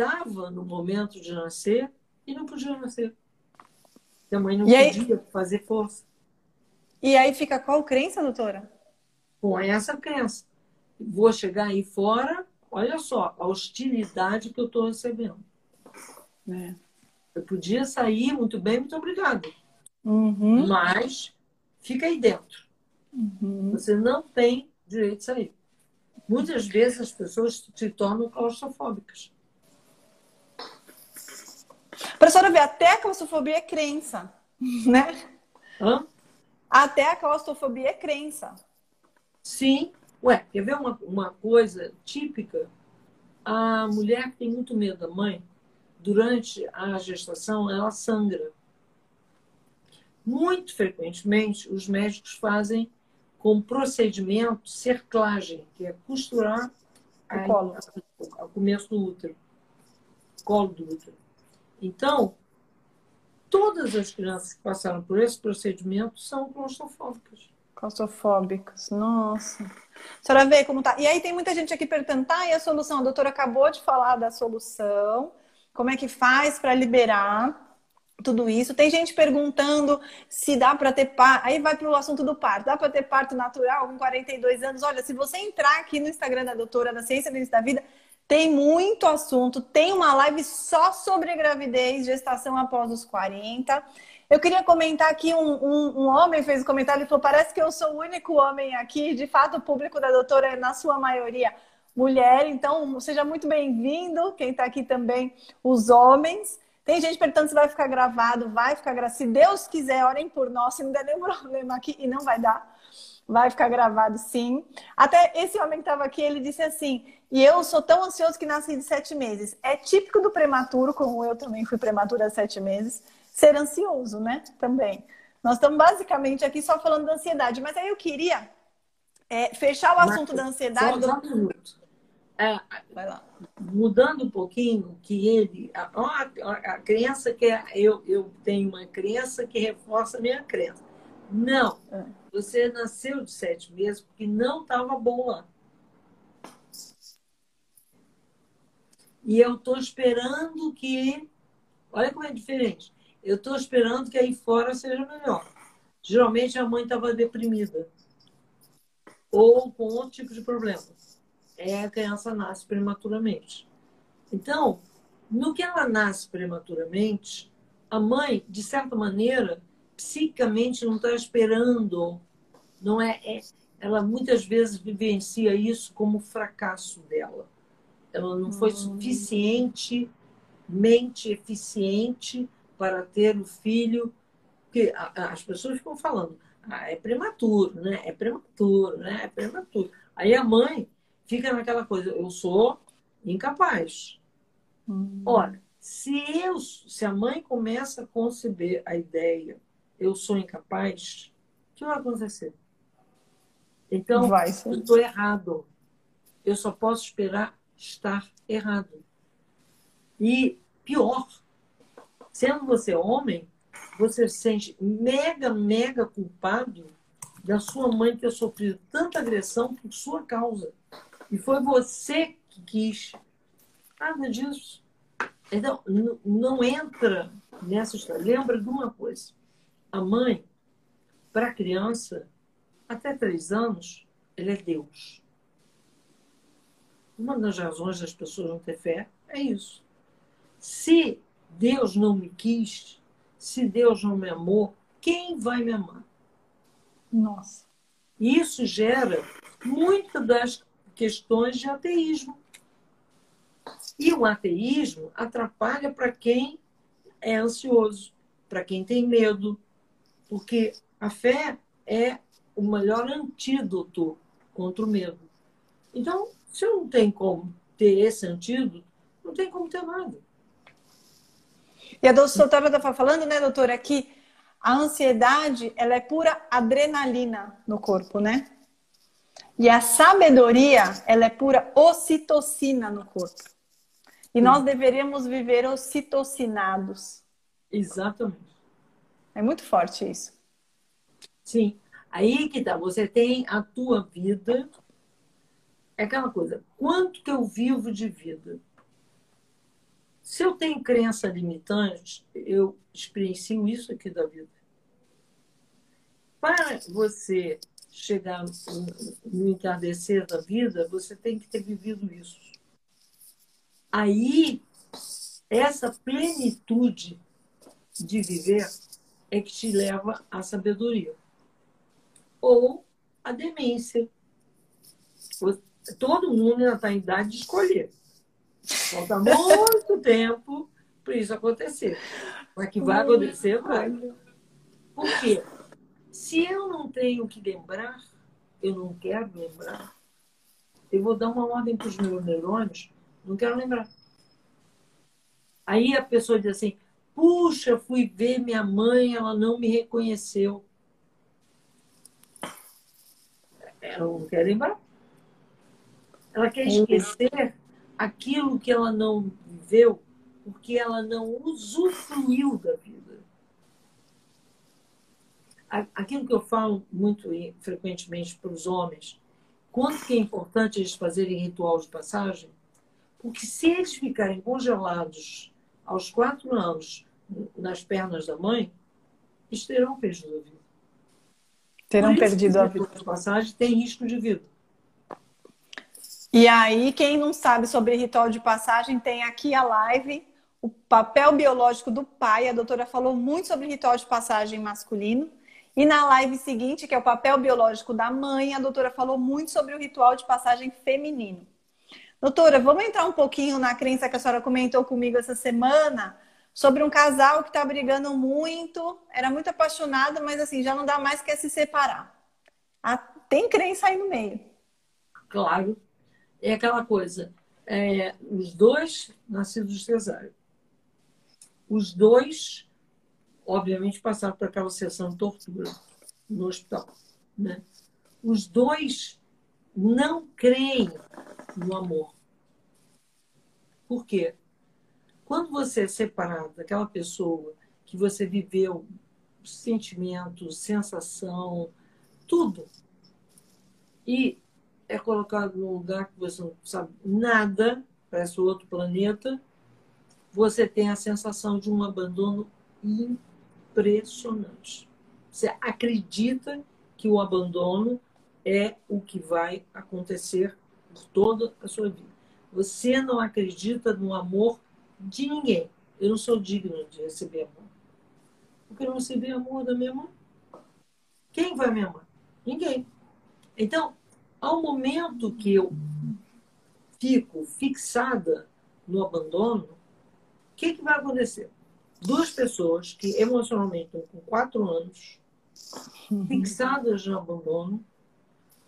estava no momento de nascer e não podia nascer. A mãe não e podia aí... fazer força. E aí fica qual crença, doutora? Com essa crença. Vou chegar aí fora, olha só, a hostilidade que eu estou recebendo. É. Eu podia sair muito bem, muito obrigada. Uhum. Mas fica aí dentro. Uhum. Você não tem direito de sair. Muitas vezes as pessoas se tornam claustrofóbicas. Professora, vê, até a claustrofobia é crença, né? Hã? Até a claustrofobia é crença. Sim. Ué, quer ver uma, uma coisa típica? A mulher que tem muito medo da mãe, durante a gestação, ela sangra. Muito frequentemente, os médicos fazem com procedimento cerclagem, que é costurar o colo. ao começo do útero, colo do útero. Então, todas as crianças que passaram por esse procedimento são claustrofóbicas. Claustrofóbicas, nossa. A senhora vê como tá. E aí tem muita gente aqui perguntando, tá, e a solução? A doutora acabou de falar da solução. Como é que faz para liberar? tudo isso. Tem gente perguntando se dá para ter parto. Aí vai para o assunto do parto. Dá para ter parto natural com 42 anos? Olha, se você entrar aqui no Instagram da doutora da Ciência do da Vida, tem muito assunto. Tem uma live só sobre gravidez, gestação após os 40. Eu queria comentar aqui, um, um, um homem fez um comentário e falou, parece que eu sou o único homem aqui. De fato, o público da doutora é, na sua maioria, mulher. Então, seja muito bem-vindo. Quem está aqui também, os homens. Tem gente perguntando se vai ficar gravado, vai ficar gravado. Se Deus quiser, orem por nós, se não der nenhum problema aqui, e não vai dar. Vai ficar gravado sim. Até esse homem que estava aqui, ele disse assim: e eu sou tão ansioso que nasci de sete meses. É típico do prematuro, como eu também fui prematura há sete meses, ser ansioso, né? Também. Nós estamos basicamente aqui só falando da ansiedade, mas aí eu queria é, fechar o assunto da ansiedade. Só, só um minuto. É, Vai lá. Mudando um pouquinho, que ele. A, a, a crença que é, eu, eu tenho uma crença que reforça a minha crença. Não. É. Você nasceu de sete meses porque não estava lá. E eu estou esperando que. Olha como é diferente. Eu estou esperando que aí fora seja melhor. Geralmente a mãe estava deprimida. Ou com outro tipo de problema é a criança nasce prematuramente. Então, no que ela nasce prematuramente, a mãe, de certa maneira, psicamente não está esperando, não é, é, ela muitas vezes vivencia isso como fracasso dela. Ela não foi hum. suficientemente eficiente para ter o filho que as pessoas ficam falando, ah, é prematuro, né? É prematuro, né? É prematuro. Aí a mãe fica naquela coisa, eu sou incapaz. Hum. Ora, se eu, se a mãe começa a conceber a ideia, eu sou incapaz, o que vai acontecer? Então, vai eu estou errado. Eu só posso esperar estar errado. E pior, sendo você homem, você se sente mega, mega culpado da sua mãe ter sofrido tanta agressão por sua causa. E foi você que quis. Nada disso. Então, não entra nessa história. Lembra de uma coisa: a mãe, para a criança, até três anos, ele é Deus. Uma das razões das pessoas não ter fé é isso. Se Deus não me quis, se Deus não me amou, quem vai me amar? Nossa. Isso gera muitas das questões de ateísmo. E o ateísmo atrapalha para quem é ansioso, para quem tem medo, porque a fé é o melhor antídoto contra o medo. Então, se eu não tenho como ter esse antídoto, não tem como ter nada. E a doutora estava falando, né, doutora, que a ansiedade ela é pura adrenalina no corpo, né? E a sabedoria, ela é pura ocitocina no corpo. E nós deveríamos viver ocitocinados. Exatamente. É muito forte isso. Sim. Aí que tá, você tem a tua vida. É aquela coisa, quanto que eu vivo de vida? Se eu tenho crença limitante, eu experiencio isso aqui da vida. Para você chegar no entardecer da vida, você tem que ter vivido isso. Aí, essa plenitude de viver é que te leva à sabedoria. Ou à demência. Todo mundo ainda está em idade de escolher. Falta muito tempo para isso acontecer. Mas que vai acontecer, vai. Por quê? Se eu não tenho que lembrar, eu não quero lembrar, eu vou dar uma ordem para os meus neurônios, não quero lembrar. Aí a pessoa diz assim: puxa, fui ver minha mãe, ela não me reconheceu. Ela não quer lembrar. Ela quer esquecer aquilo que ela não viveu, porque ela não usufruiu da vida aquilo que eu falo muito frequentemente para os homens, quanto que é importante eles fazerem ritual de passagem, porque se eles ficarem congelados aos quatro anos nas pernas da mãe, eles terão perdido a vida. Terão perdido a vida. De passagem tem risco de vida. E aí, quem não sabe sobre ritual de passagem, tem aqui a live, o papel biológico do pai. A doutora falou muito sobre ritual de passagem masculino. E na live seguinte, que é o papel biológico da mãe, a doutora falou muito sobre o ritual de passagem feminino. Doutora, vamos entrar um pouquinho na crença que a senhora comentou comigo essa semana sobre um casal que está brigando muito, era muito apaixonado, mas assim, já não dá mais que se separar. Ah, tem crença aí no meio. Claro, é aquela coisa. É, os dois nascidos de cesárea. Os dois, obviamente, passaram por aquela sessão de tortura no hospital. Né? Os dois não creem no amor. Por quê? Quando você é separado daquela pessoa que você viveu sentimento, sensação, tudo, e é colocado num lugar que você não sabe nada, parece outro planeta, você tem a sensação de um abandono impressionante. Você acredita que o abandono é o que vai acontecer por toda a sua vida. Você não acredita no amor de ninguém. Eu não sou digno de receber amor. Porque eu não recebi amor da minha mãe. Quem vai me amar? Ninguém. Então, ao momento que eu fico fixada no abandono, o que, que vai acontecer? Duas pessoas que emocionalmente estão com quatro anos, fixadas no abandono,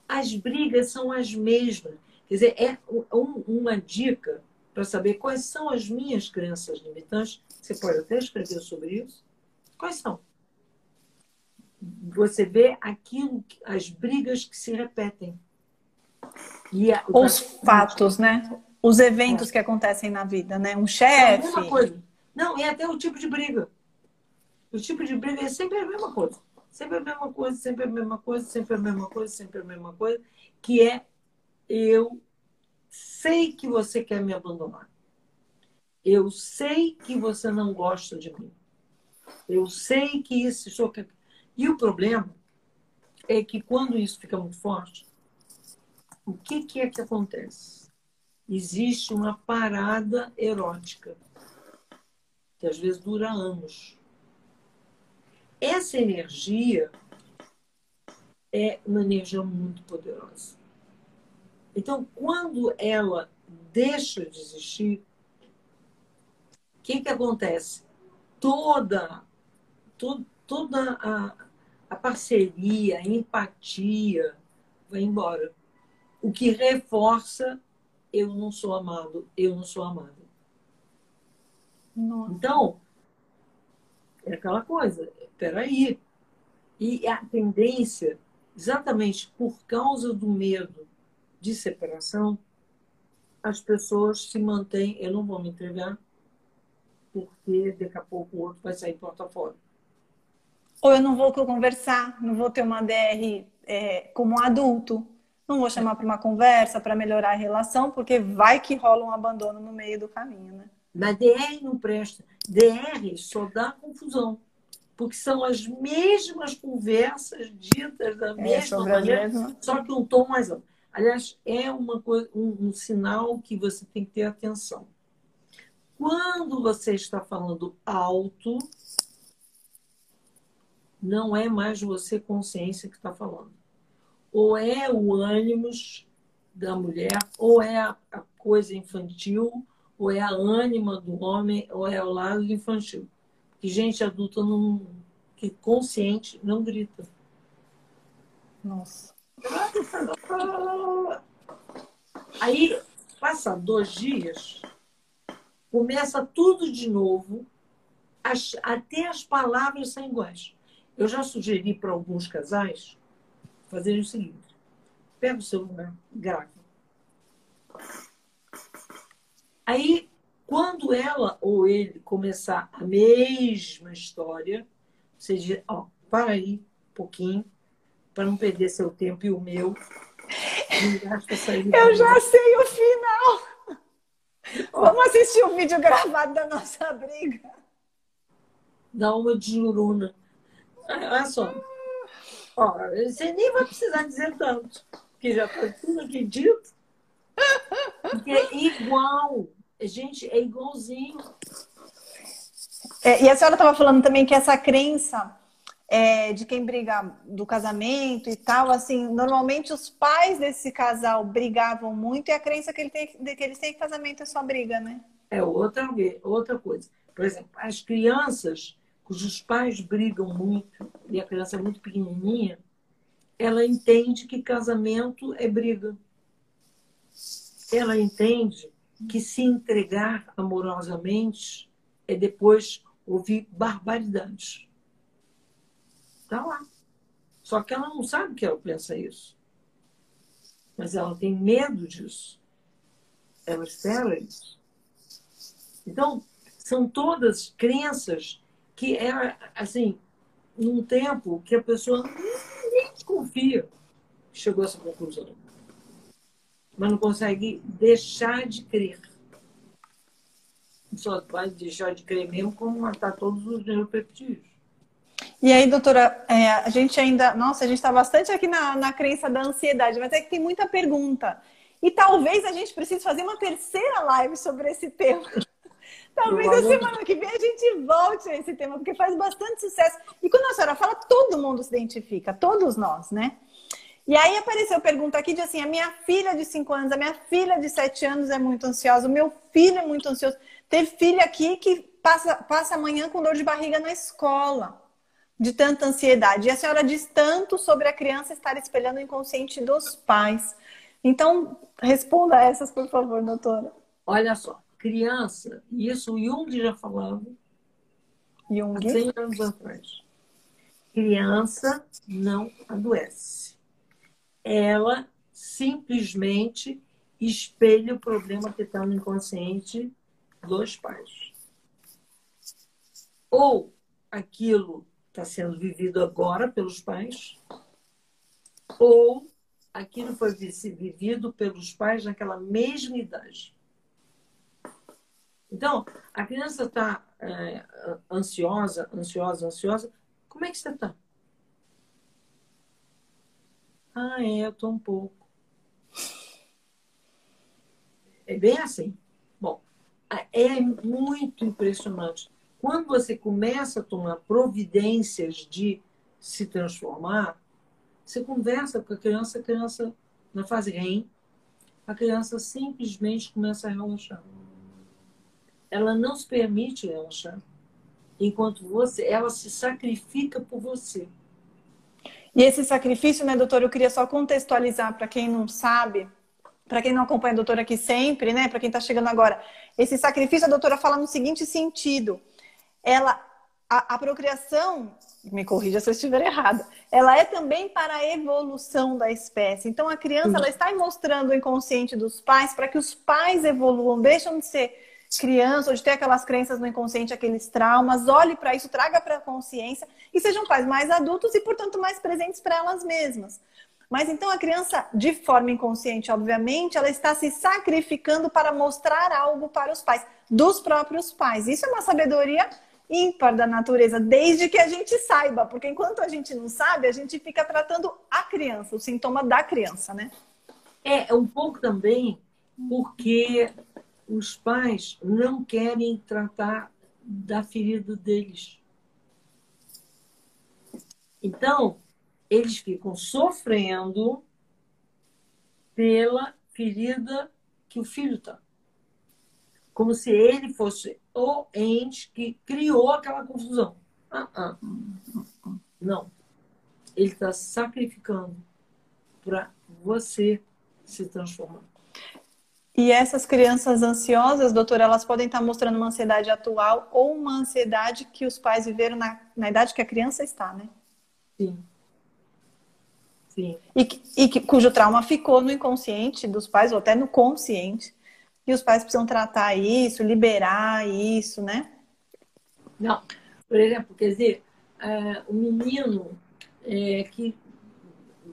as brigas são as mesmas. Quer dizer, é um, uma dica para saber quais são as minhas crenças limitantes. Você pode até escrever sobre isso. Quais são? Você vê aquilo, as brigas que se repetem. E a, Os fatos, né? Os eventos é. que acontecem na vida, né? Um chefe. É coisa. Não, é até o tipo de briga. O tipo de briga é sempre a mesma coisa. Sempre a mesma coisa, sempre a mesma coisa, sempre a mesma coisa, sempre a mesma coisa, que é eu sei que você quer me abandonar. Eu sei que você não gosta de mim. Eu sei que isso. e o problema é que quando isso fica muito forte, o que, que é que acontece? Existe uma parada erótica, que às vezes dura anos. Essa energia é uma energia muito poderosa. Então, quando ela deixa de existir, o que, que acontece? Toda, to, toda a, a parceria, a empatia vai embora. O que reforça eu não sou amado, eu não sou amada. Nossa. Então, é aquela coisa, peraí. E a tendência, exatamente por causa do medo de separação, as pessoas se mantêm, eu não vou me entregar, porque daqui a pouco o outro vai sair porta fora. Ou eu não vou conversar, não vou ter uma DR é, como adulto, não vou chamar para uma conversa para melhorar a relação, porque vai que rola um abandono no meio do caminho, né? Mas DR não presta. DR só dá confusão. Porque são as mesmas conversas ditas da é, mesma maneira, mesma... só que um tom mais alto. Aliás, é uma coisa, um, um sinal que você tem que ter atenção. Quando você está falando alto, não é mais você consciência que está falando. Ou é o ânimos da mulher, ou é a, a coisa infantil, ou é a ânima do homem, ou é o lado infantil. Que gente adulta não, que consciente não grita. Nossa. Aí, passa dois dias, começa tudo de novo, as, até as palavras são iguais. Eu já sugeri para alguns casais fazerem o seguinte: pega o celular, grava. Aí, quando ela ou ele começar a mesma história, você diz: ó, para aí um pouquinho, para não perder seu tempo e o meu. Eu já sei o final. Vamos assistir o um vídeo gravado da nossa briga. dá uma de juruna. Olha só. Ó, você nem vai precisar dizer tanto, porque já está tudo aqui dito. Porque é igual. Gente, é igualzinho. É, e a senhora estava falando também que essa crença é, de quem briga do casamento e tal, assim, normalmente os pais desse casal brigavam muito e a crença que, ele tem, que eles têm que casamento é só briga, né? É outra, outra coisa. Por exemplo, as crianças cujos pais brigam muito e a criança é muito pequenininha, ela entende que casamento é briga. Ela entende que se entregar amorosamente é depois ouvir barbaridades. Está lá. Só que ela não sabe que ela pensa isso. Mas ela tem medo disso. Ela espera isso. Então, são todas crenças que era, assim, num tempo que a pessoa nem confia, chegou a essa conclusão. Mas não consegue deixar de crer. Só vai deixar de crer mesmo como matar todos os neuropeptídeos. E aí, doutora, é, a gente ainda. Nossa, a gente está bastante aqui na, na crença da ansiedade, mas é que tem muita pergunta. E talvez a gente precise fazer uma terceira live sobre esse tema. Talvez a semana que vem a gente volte a esse tema, porque faz bastante sucesso. E quando a senhora fala, todo mundo se identifica, todos nós, né? E aí apareceu pergunta aqui de assim: a minha filha de 5 anos, a minha filha de 7 anos é muito ansiosa, o meu filho é muito ansioso. Teve filha aqui que passa, passa amanhã com dor de barriga na escola, de tanta ansiedade. E a senhora diz tanto sobre a criança estar espelhando o inconsciente dos pais. Então, responda essas, por favor, doutora. Olha só, criança, isso o Jung já falava Jung? há 100 anos atrás. Criança não adoece. Ela simplesmente espelha o problema que está no inconsciente dos pais. Ou aquilo está sendo vivido agora pelos pais, ou aquilo foi vivido pelos pais naquela mesma idade. Então, a criança está é, ansiosa, ansiosa, ansiosa. Como é que você está? Ah, é, eu estou um pouco. É bem assim. Bom, é muito impressionante. Quando você começa a tomar providências de se transformar, você conversa com a criança, a criança, na fase REM, a criança simplesmente começa a relaxar ela não se permite relaxar. Enquanto você, ela se sacrifica por você. E esse sacrifício, né, doutora, eu queria só contextualizar para quem não sabe, para quem não acompanha a doutora aqui sempre, né, para quem está chegando agora. Esse sacrifício, a doutora fala no seguinte sentido: ela, a, a procriação, me corrija se eu estiver errada, ela é também para a evolução da espécie. Então, a criança, ela está mostrando o inconsciente dos pais para que os pais evoluam, deixam de ser criança, ou de ter aquelas crenças no inconsciente, aqueles traumas, olhe para isso, traga para a consciência e sejam pais mais adultos e, portanto, mais presentes para elas mesmas. Mas então a criança, de forma inconsciente, obviamente, ela está se sacrificando para mostrar algo para os pais, dos próprios pais. Isso é uma sabedoria ímpar da natureza, desde que a gente saiba, porque enquanto a gente não sabe, a gente fica tratando a criança, o sintoma da criança, né? É, um pouco também porque os pais não querem tratar da ferida deles. Então, eles ficam sofrendo pela ferida que o filho está. Como se ele fosse o ente que criou aquela confusão. Ah, ah. Não. Ele está sacrificando para você se transformar. E essas crianças ansiosas, doutora, elas podem estar mostrando uma ansiedade atual ou uma ansiedade que os pais viveram na, na idade que a criança está, né? Sim. Sim. E, e cujo trauma ficou no inconsciente dos pais, ou até no consciente. E os pais precisam tratar isso, liberar isso, né? Não. Por exemplo, quer dizer, é, o menino é, que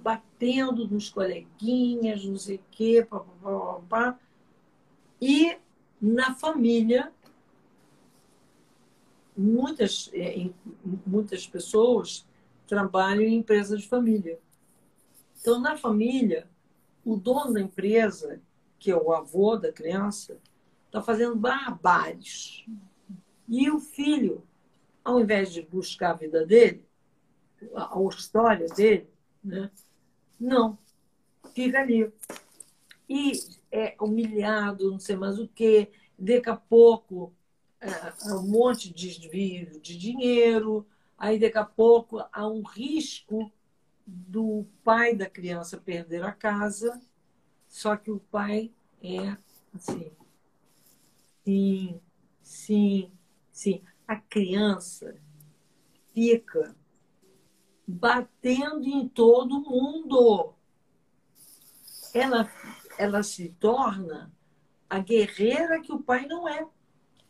batendo nos coleguinhas, não sei o quê, papapá, e na família muitas, é, muitas pessoas trabalham em empresas de família. Então, na família, o dono da empresa, que é o avô da criança, está fazendo barbares. E o filho, ao invés de buscar a vida dele, a, história dele, né? não, fica ali. E é humilhado, não sei mais o quê. Daqui a pouco, é, um monte de desvio de dinheiro. Aí, daqui a pouco, há um risco do pai da criança perder a casa. Só que o pai é assim. Sim, sim, sim. A criança fica batendo em todo mundo. Ela, ela se torna a guerreira que o pai não é.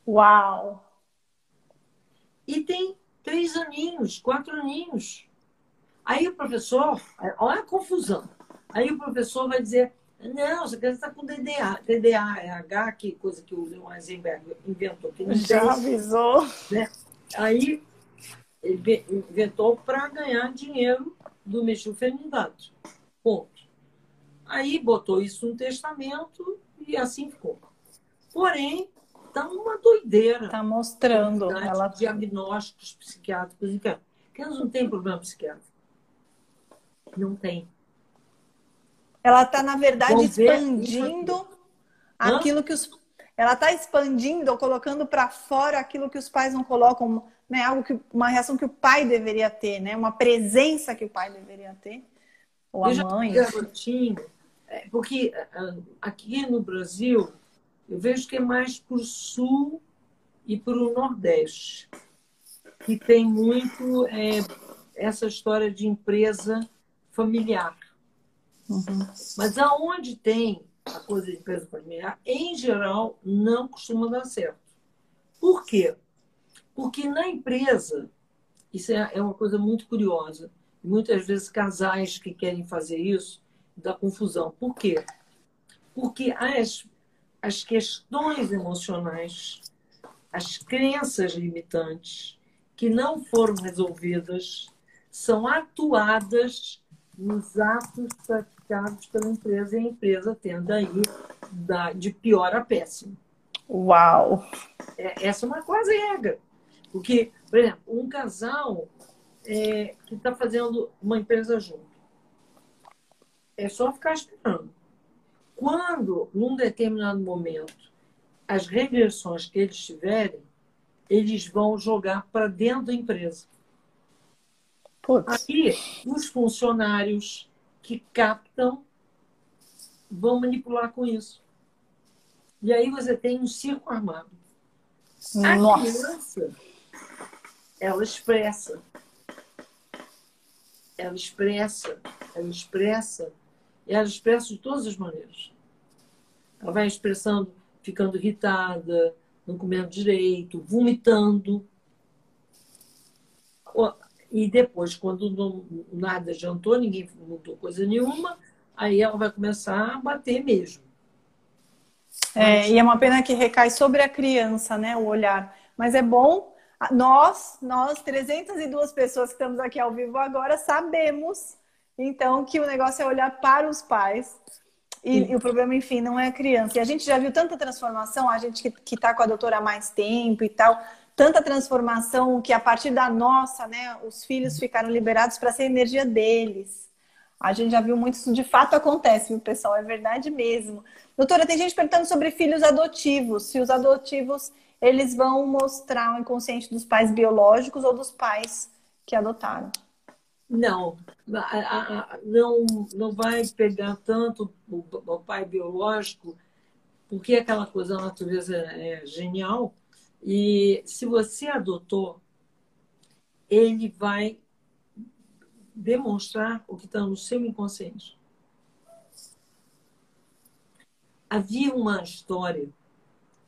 Uau! E tem três aninhos, quatro aninhos. Aí o professor, olha a confusão. Aí o professor vai dizer: não, essa criança está com DDA. DDA é H, que coisa que o Leon Eisenberg inventou. Que Já tem, avisou. Né? Aí ele inventou para ganhar dinheiro do Mexil Fernandes. Ponto. Aí botou isso no testamento e assim ficou. Porém, está uma doideira. Está mostrando. Ela... Diagnósticos psiquiátricos. Que elas não têm problema psiquiátrico. Não tem. Ela está, na verdade, expandindo aquilo que os. Ela está expandindo ou colocando para fora aquilo que os pais não colocam né, algo que uma reação que o pai deveria ter, né, uma presença que o pai deveria ter, ou a mãe. Garotinho, é, porque aqui no Brasil eu vejo que é mais para o sul e para o nordeste que tem muito é, essa história de empresa familiar. Uhum. Mas aonde tem a coisa de empresa familiar, em geral, não costuma dar certo. Por quê? Porque na empresa, isso é, é uma coisa muito curiosa. Muitas vezes casais que querem fazer isso dá confusão. Por quê? Porque as, as questões emocionais, as crenças limitantes que não foram resolvidas são atuadas nos atos praticados pela empresa e a empresa tende aí de pior a péssimo. Uau! É, essa é uma quase regra. Porque, por exemplo, um casal é, que está fazendo uma empresa junto, é só ficar esperando. Quando, num determinado momento, as regressões que eles tiverem, eles vão jogar para dentro da empresa. Putz. Aí, os funcionários que captam vão manipular com isso. E aí você tem um circo armado. A Nossa. criança ela expressa. Ela expressa, ela expressa, e ela expressa de todas as maneiras. Ela vai expressando, ficando irritada, não comendo direito, vomitando. E depois, quando não, nada adiantou, ninguém mudou coisa nenhuma, aí ela vai começar a bater mesmo. É, e é uma pena que recai sobre a criança, né, o olhar. Mas é bom nós, nós 302 pessoas que estamos aqui ao vivo agora, sabemos então que o negócio é olhar para os pais. E, e, o problema, enfim, não é a criança. E a gente já viu tanta transformação, a gente que está com a doutora há mais tempo e tal, tanta transformação que a partir da nossa, né, os filhos ficaram liberados para ser energia deles. A gente já viu muito isso de fato acontece, viu, pessoal? É verdade mesmo. Doutora, tem gente perguntando sobre filhos adotivos, se os adotivos eles vão mostrar o inconsciente dos pais biológicos ou dos pais que adotaram. Não, não, não vai pegar tanto o pai biológico, porque aquela coisa da natureza é genial. E se você adotou, ele vai demonstrar o que está no seu inconsciente. Havia uma história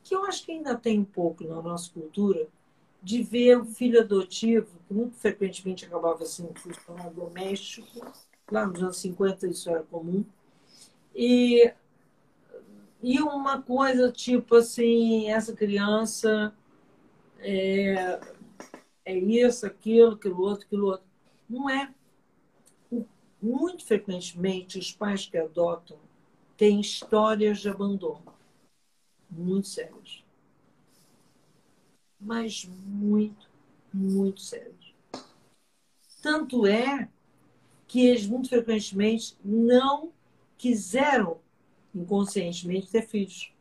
que eu acho que ainda tem um pouco na nossa cultura, de ver o filho adotivo, que muito frequentemente acabava sendo funcionário doméstico, lá nos anos 50 isso era comum, e, e uma coisa tipo assim, essa criança é, é isso, aquilo, aquilo outro, aquilo outro. Não é. Muito frequentemente, os pais que adotam têm histórias de abandono muito sérias. Mas muito, muito sérias. Tanto é que eles, muito frequentemente, não quiseram inconscientemente ter filhos.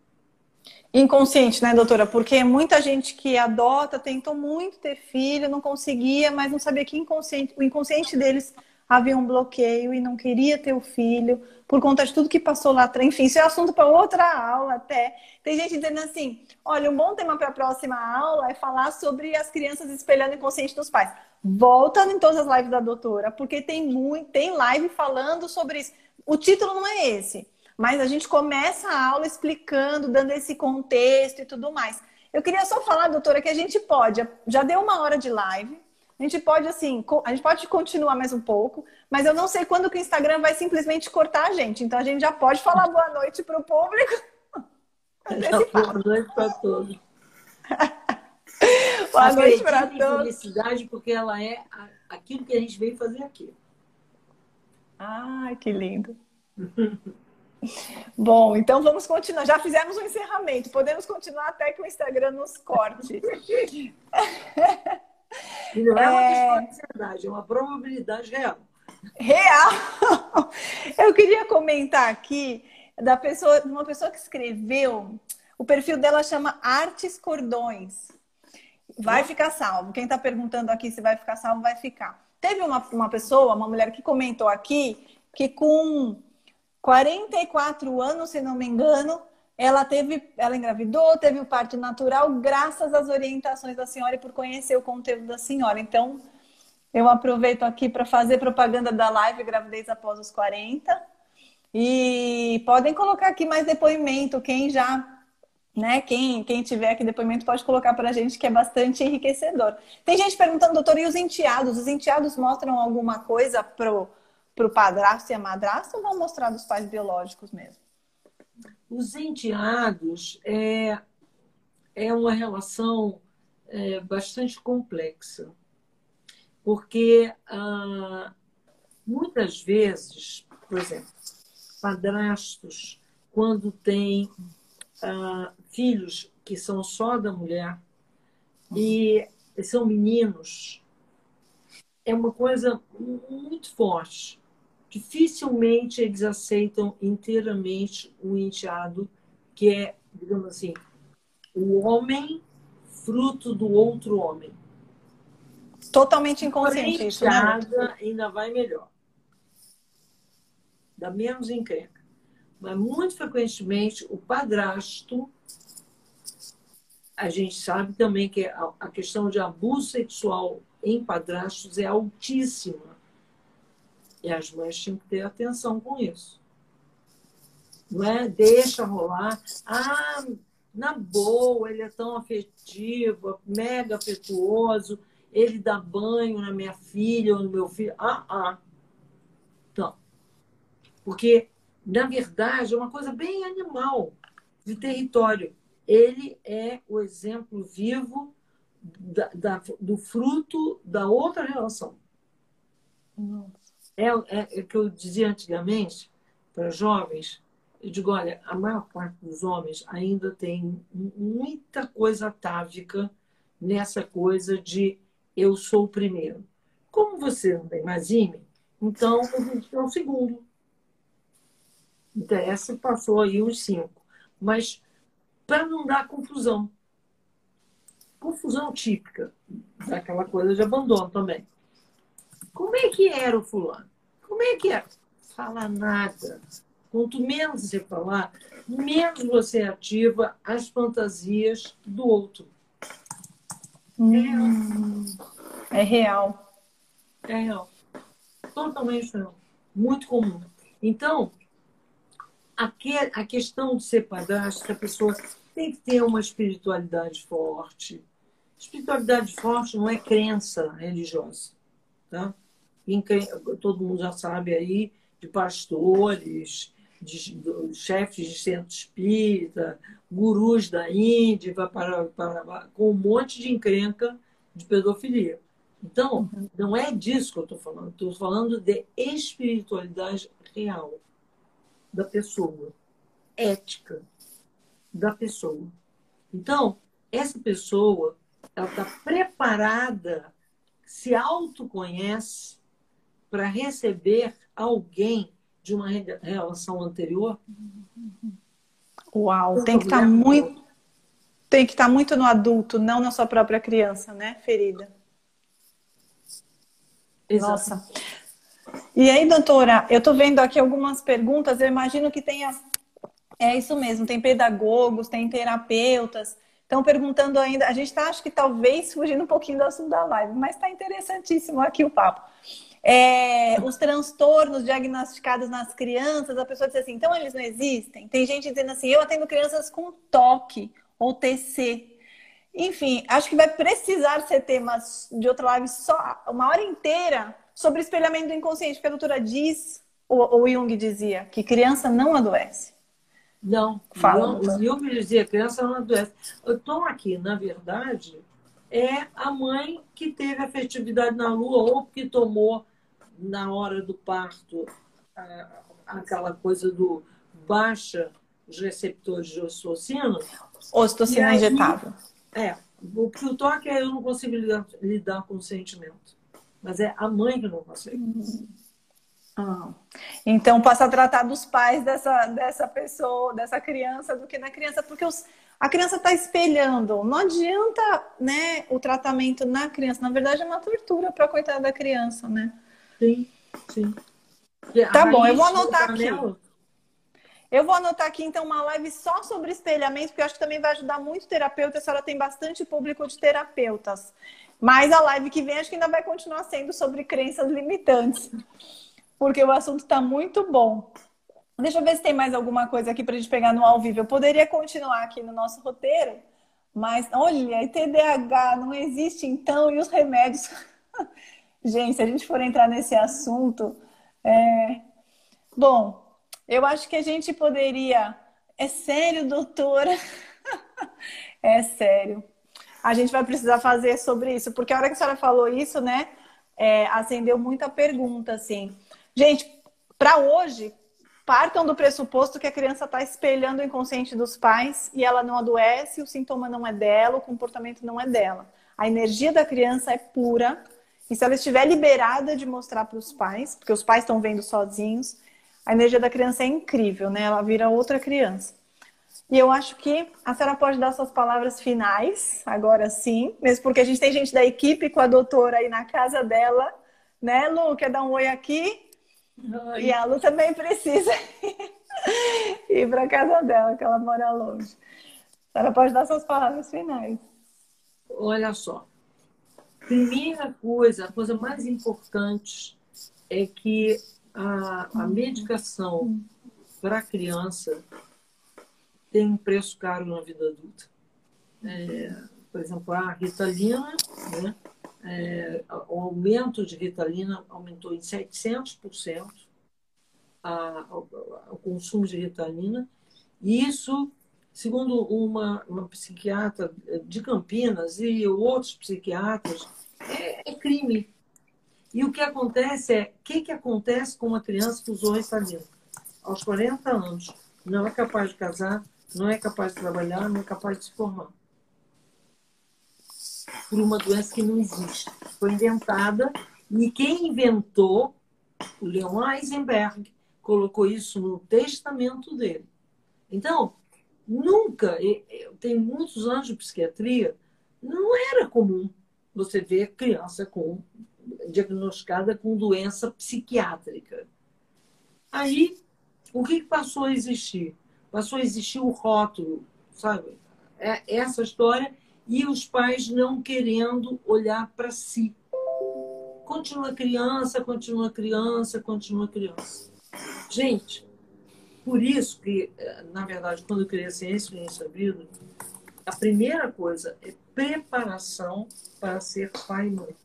Inconsciente, né, doutora? Porque muita gente que adota tentou muito ter filho, não conseguia, mas não sabia que inconsciente, o inconsciente deles havia um bloqueio e não queria ter o filho por conta de tudo que passou lá atrás. Enfim, isso é assunto para outra aula até. Tem gente dizendo assim: olha, um bom tema para a próxima aula é falar sobre as crianças espelhando o inconsciente dos pais. Volta em todas as lives da doutora, porque tem muito, tem live falando sobre isso. O título não é esse mas a gente começa a aula explicando, dando esse contexto e tudo mais. Eu queria só falar, doutora, que a gente pode, já deu uma hora de live, a gente pode, assim, a gente pode continuar mais um pouco, mas eu não sei quando que o Instagram vai simplesmente cortar a gente. Então a gente já pode falar boa noite para o público. boa noite para todos. boa noite para todos. Felicidade, porque ela é aquilo que a gente veio fazer aqui. Ai, que lindo. Bom, então vamos continuar. Já fizemos um encerramento. Podemos continuar até que o Instagram nos corte. E não é, uma questão de ansiedade, é uma probabilidade real. Real! Eu queria comentar aqui da pessoa, uma pessoa que escreveu. O perfil dela chama Artes Cordões. Vai ficar salvo. Quem está perguntando aqui se vai ficar salvo, vai ficar. Teve uma, uma pessoa, uma mulher que comentou aqui que com 44 anos, se não me engano, ela teve, ela engravidou, teve o parto natural, graças às orientações da senhora e por conhecer o conteúdo da senhora. Então, eu aproveito aqui para fazer propaganda da live Gravidez após os 40. E podem colocar aqui mais depoimento, quem já, né, quem, quem tiver aqui depoimento pode colocar para a gente, que é bastante enriquecedor. Tem gente perguntando, doutor, e os enteados? Os enteados mostram alguma coisa pro para o padrasto e a madrasta ou vão mostrar dos pais biológicos mesmo? Os enteados é, é uma relação é, bastante complexa, porque ah, muitas vezes, por exemplo, padrastos, quando têm ah, filhos que são só da mulher e são meninos, é uma coisa muito forte dificilmente eles aceitam inteiramente o enteado, que é, digamos assim, o homem fruto do outro homem. Totalmente inconsciente isso, né? ainda vai melhor. Dá menos encrenca. Mas muito frequentemente o padrasto a gente sabe também que a questão de abuso sexual em padrastos é altíssima. E as mães tinham que ter atenção com isso. Não é? Deixa rolar. Ah, na boa, ele é tão afetivo, mega afetuoso, ele dá banho na minha filha ou no meu filho. Ah, ah. Então, porque, na verdade, é uma coisa bem animal de território. Ele é o exemplo vivo da, da, do fruto da outra relação. Nossa. É, é, é que eu dizia antigamente para jovens, eu digo, olha, a maior parte dos homens ainda tem muita coisa atávica nessa coisa de eu sou o primeiro. Como você não tem mais IME, então a gente é o segundo. Interessa, passou aí uns cinco. Mas para não dar confusão. Confusão típica daquela coisa de abandono também. Como é que era o fulano? Como é que é? Fala nada. Quanto menos você falar, menos você ativa as fantasias do outro. Hum, é real. É real. Totalmente real. Muito comum. Então, a questão de ser padrasto, a pessoa tem que ter uma espiritualidade forte. Espiritualidade forte não é crença religiosa. Tá? Todo mundo já sabe aí, de pastores, de, de chefes de centro espírita, gurus da Índia, para, para, com um monte de encrenca de pedofilia. Então, uhum. não é disso que eu estou falando. Estou falando de espiritualidade real da pessoa, ética da pessoa. Então, essa pessoa, ela está preparada, se autoconhece para receber alguém de uma relação anterior? Uau, tem que estar tá muito tem que estar tá muito no adulto, não na sua própria criança, né, ferida. Exato. Nossa. E aí, doutora, eu estou vendo aqui algumas perguntas, eu imagino que tenha. É isso mesmo, tem pedagogos, tem terapeutas. Estão perguntando ainda. A gente está, acho que talvez fugindo um pouquinho do assunto da live, mas está interessantíssimo aqui o papo. É, os transtornos diagnosticados nas crianças, a pessoa diz assim, então eles não existem? Tem gente dizendo assim, eu atendo crianças com toque ou TC. Enfim, acho que vai precisar ser temas de outra live só uma hora inteira sobre espelhamento do inconsciente, porque a doutora diz, ou o Jung dizia, que criança não adoece. Não, Fala, não, o Jung dizia criança não adoece. O tom aqui, na verdade, é a mãe que teve afetividade na lua ou que tomou na hora do parto aquela coisa do baixa os receptores de ocitocina. Ocitocina injetável. É, o que o toque é eu não consigo lidar, lidar com o sentimento. Mas é a mãe que não consegue. Ah. Então passa a tratar dos pais dessa, dessa pessoa, dessa criança, do que da criança, porque os, a criança está espelhando. Não adianta né, o tratamento na criança. Na verdade, é uma tortura para coitada da criança, né? Sim, sim. Tá bom, eu vou anotar aqui. Eu vou anotar aqui, então, uma live só sobre espelhamento, porque eu acho que também vai ajudar muito terapeuta. A senhora tem bastante público de terapeutas. Mas a live que vem, acho que ainda vai continuar sendo sobre crenças limitantes, porque o assunto está muito bom. Deixa eu ver se tem mais alguma coisa aqui para a gente pegar no ao vivo. Eu poderia continuar aqui no nosso roteiro, mas olha, TDAH não existe então, e os remédios. gente, se a gente for entrar nesse assunto. É... Bom, eu acho que a gente poderia. É sério, doutora? é sério. A gente vai precisar fazer sobre isso, porque a hora que a senhora falou isso, né, é, acendeu muita pergunta, assim. Gente, para hoje, partam do pressuposto que a criança está espelhando o inconsciente dos pais e ela não adoece, o sintoma não é dela, o comportamento não é dela. A energia da criança é pura. E se ela estiver liberada de mostrar para os pais, porque os pais estão vendo sozinhos, a energia da criança é incrível, né? Ela vira outra criança. E eu acho que a senhora pode dar suas palavras finais, agora sim, mesmo porque a gente tem gente da equipe com a doutora aí na casa dela, né, Lu? Quer dar um oi aqui? Oi. E a Lu também precisa ir para casa dela, que ela mora longe. A senhora pode dar suas palavras finais. Olha só. Primeira coisa, a coisa mais importante é que a, a medicação para a criança tem um preço caro na vida adulta. É, por exemplo, a Ritalina, né? É, o aumento de Ritalina aumentou em 700% a, o consumo de Ritalina. E isso, segundo uma, uma psiquiatra de Campinas e outros psiquiatras, é, é crime. E o que acontece é, o que, que acontece com uma criança que usou Ritalina? Aos 40 anos, não é capaz de casar, não é capaz de trabalhar, não é capaz de se formar. Por uma doença que não existe. Foi inventada e quem inventou, o Leon Eisenberg, colocou isso no testamento dele. Então, nunca, eu tenho muitos anos de psiquiatria, não era comum você ver criança com diagnosticada com doença psiquiátrica. Aí, o que passou a existir? Passou a existir o rótulo, sabe? É essa história e os pais não querendo olhar para si. Continua criança, continua criança, continua criança. Gente, por isso que, na verdade, quando eu criei a ciência e a vida, a primeira coisa é preparação para ser pai e mãe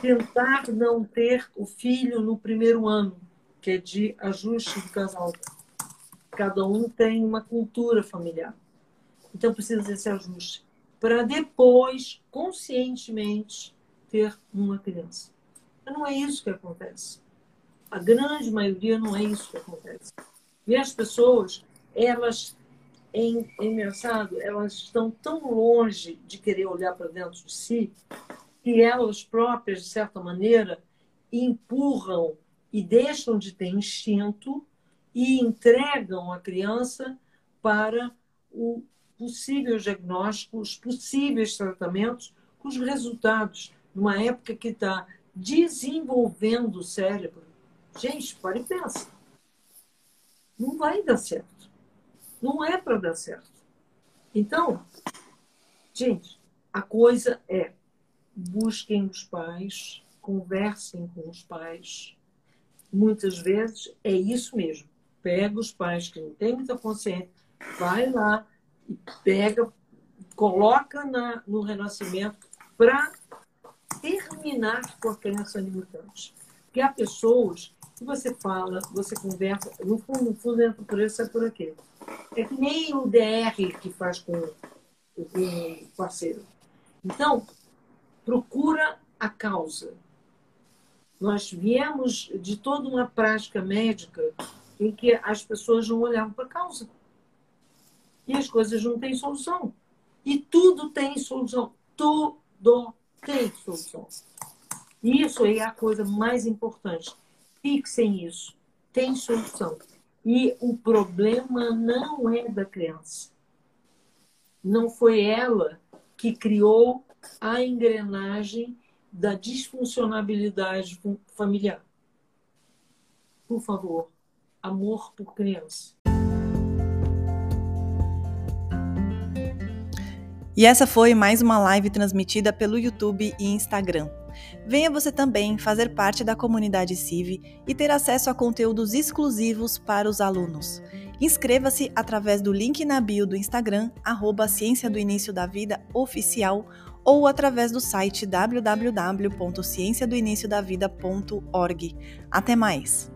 tentar não ter o filho no primeiro ano, que é de ajuste do casal. Cada um tem uma cultura familiar. Então precisa desse ajuste. para depois, conscientemente, ter uma criança. Mas não é isso que acontece. A grande maioria não é isso que acontece. E as pessoas, elas, é engraçado, elas estão tão longe de querer olhar para dentro de si que elas próprias, de certa maneira, empurram e deixam de ter instinto e entregam a criança para o possível diagnóstico, os possíveis tratamentos, os resultados, numa época que está desenvolvendo o cérebro. Gente, para e pensa. Não vai dar certo. Não é para dar certo. Então, gente, a coisa é busquem os pais, conversem com os pais. Muitas vezes é isso mesmo. Pega os pais que não têm muita consciência, vai lá e pega, coloca na, no renascimento para terminar com a crença limitante. Porque há pessoas que você fala, você conversa, no fundo, no fundo, entra por isso, é por aqui. É que nem o DR que faz com, o parceiro. Então, procura a causa. Nós viemos de toda uma prática médica em que as pessoas não olhavam para a causa. E as coisas não têm solução. E tudo tem solução. Tudo tem solução. Isso é a coisa mais importante. Fixem isso. Tem solução. E o problema não é da criança. Não foi ela que criou a engrenagem da disfuncionalidade familiar. Por favor, amor por criança. E essa foi mais uma live transmitida pelo YouTube e Instagram. Venha você também fazer parte da comunidade CIV e ter acesso a conteúdos exclusivos para os alunos. Inscreva-se através do link na bio do Instagram, arroba Ciência do Início da Vida Oficial ou através do site www.cienciadoiniciodavida.org. Até mais!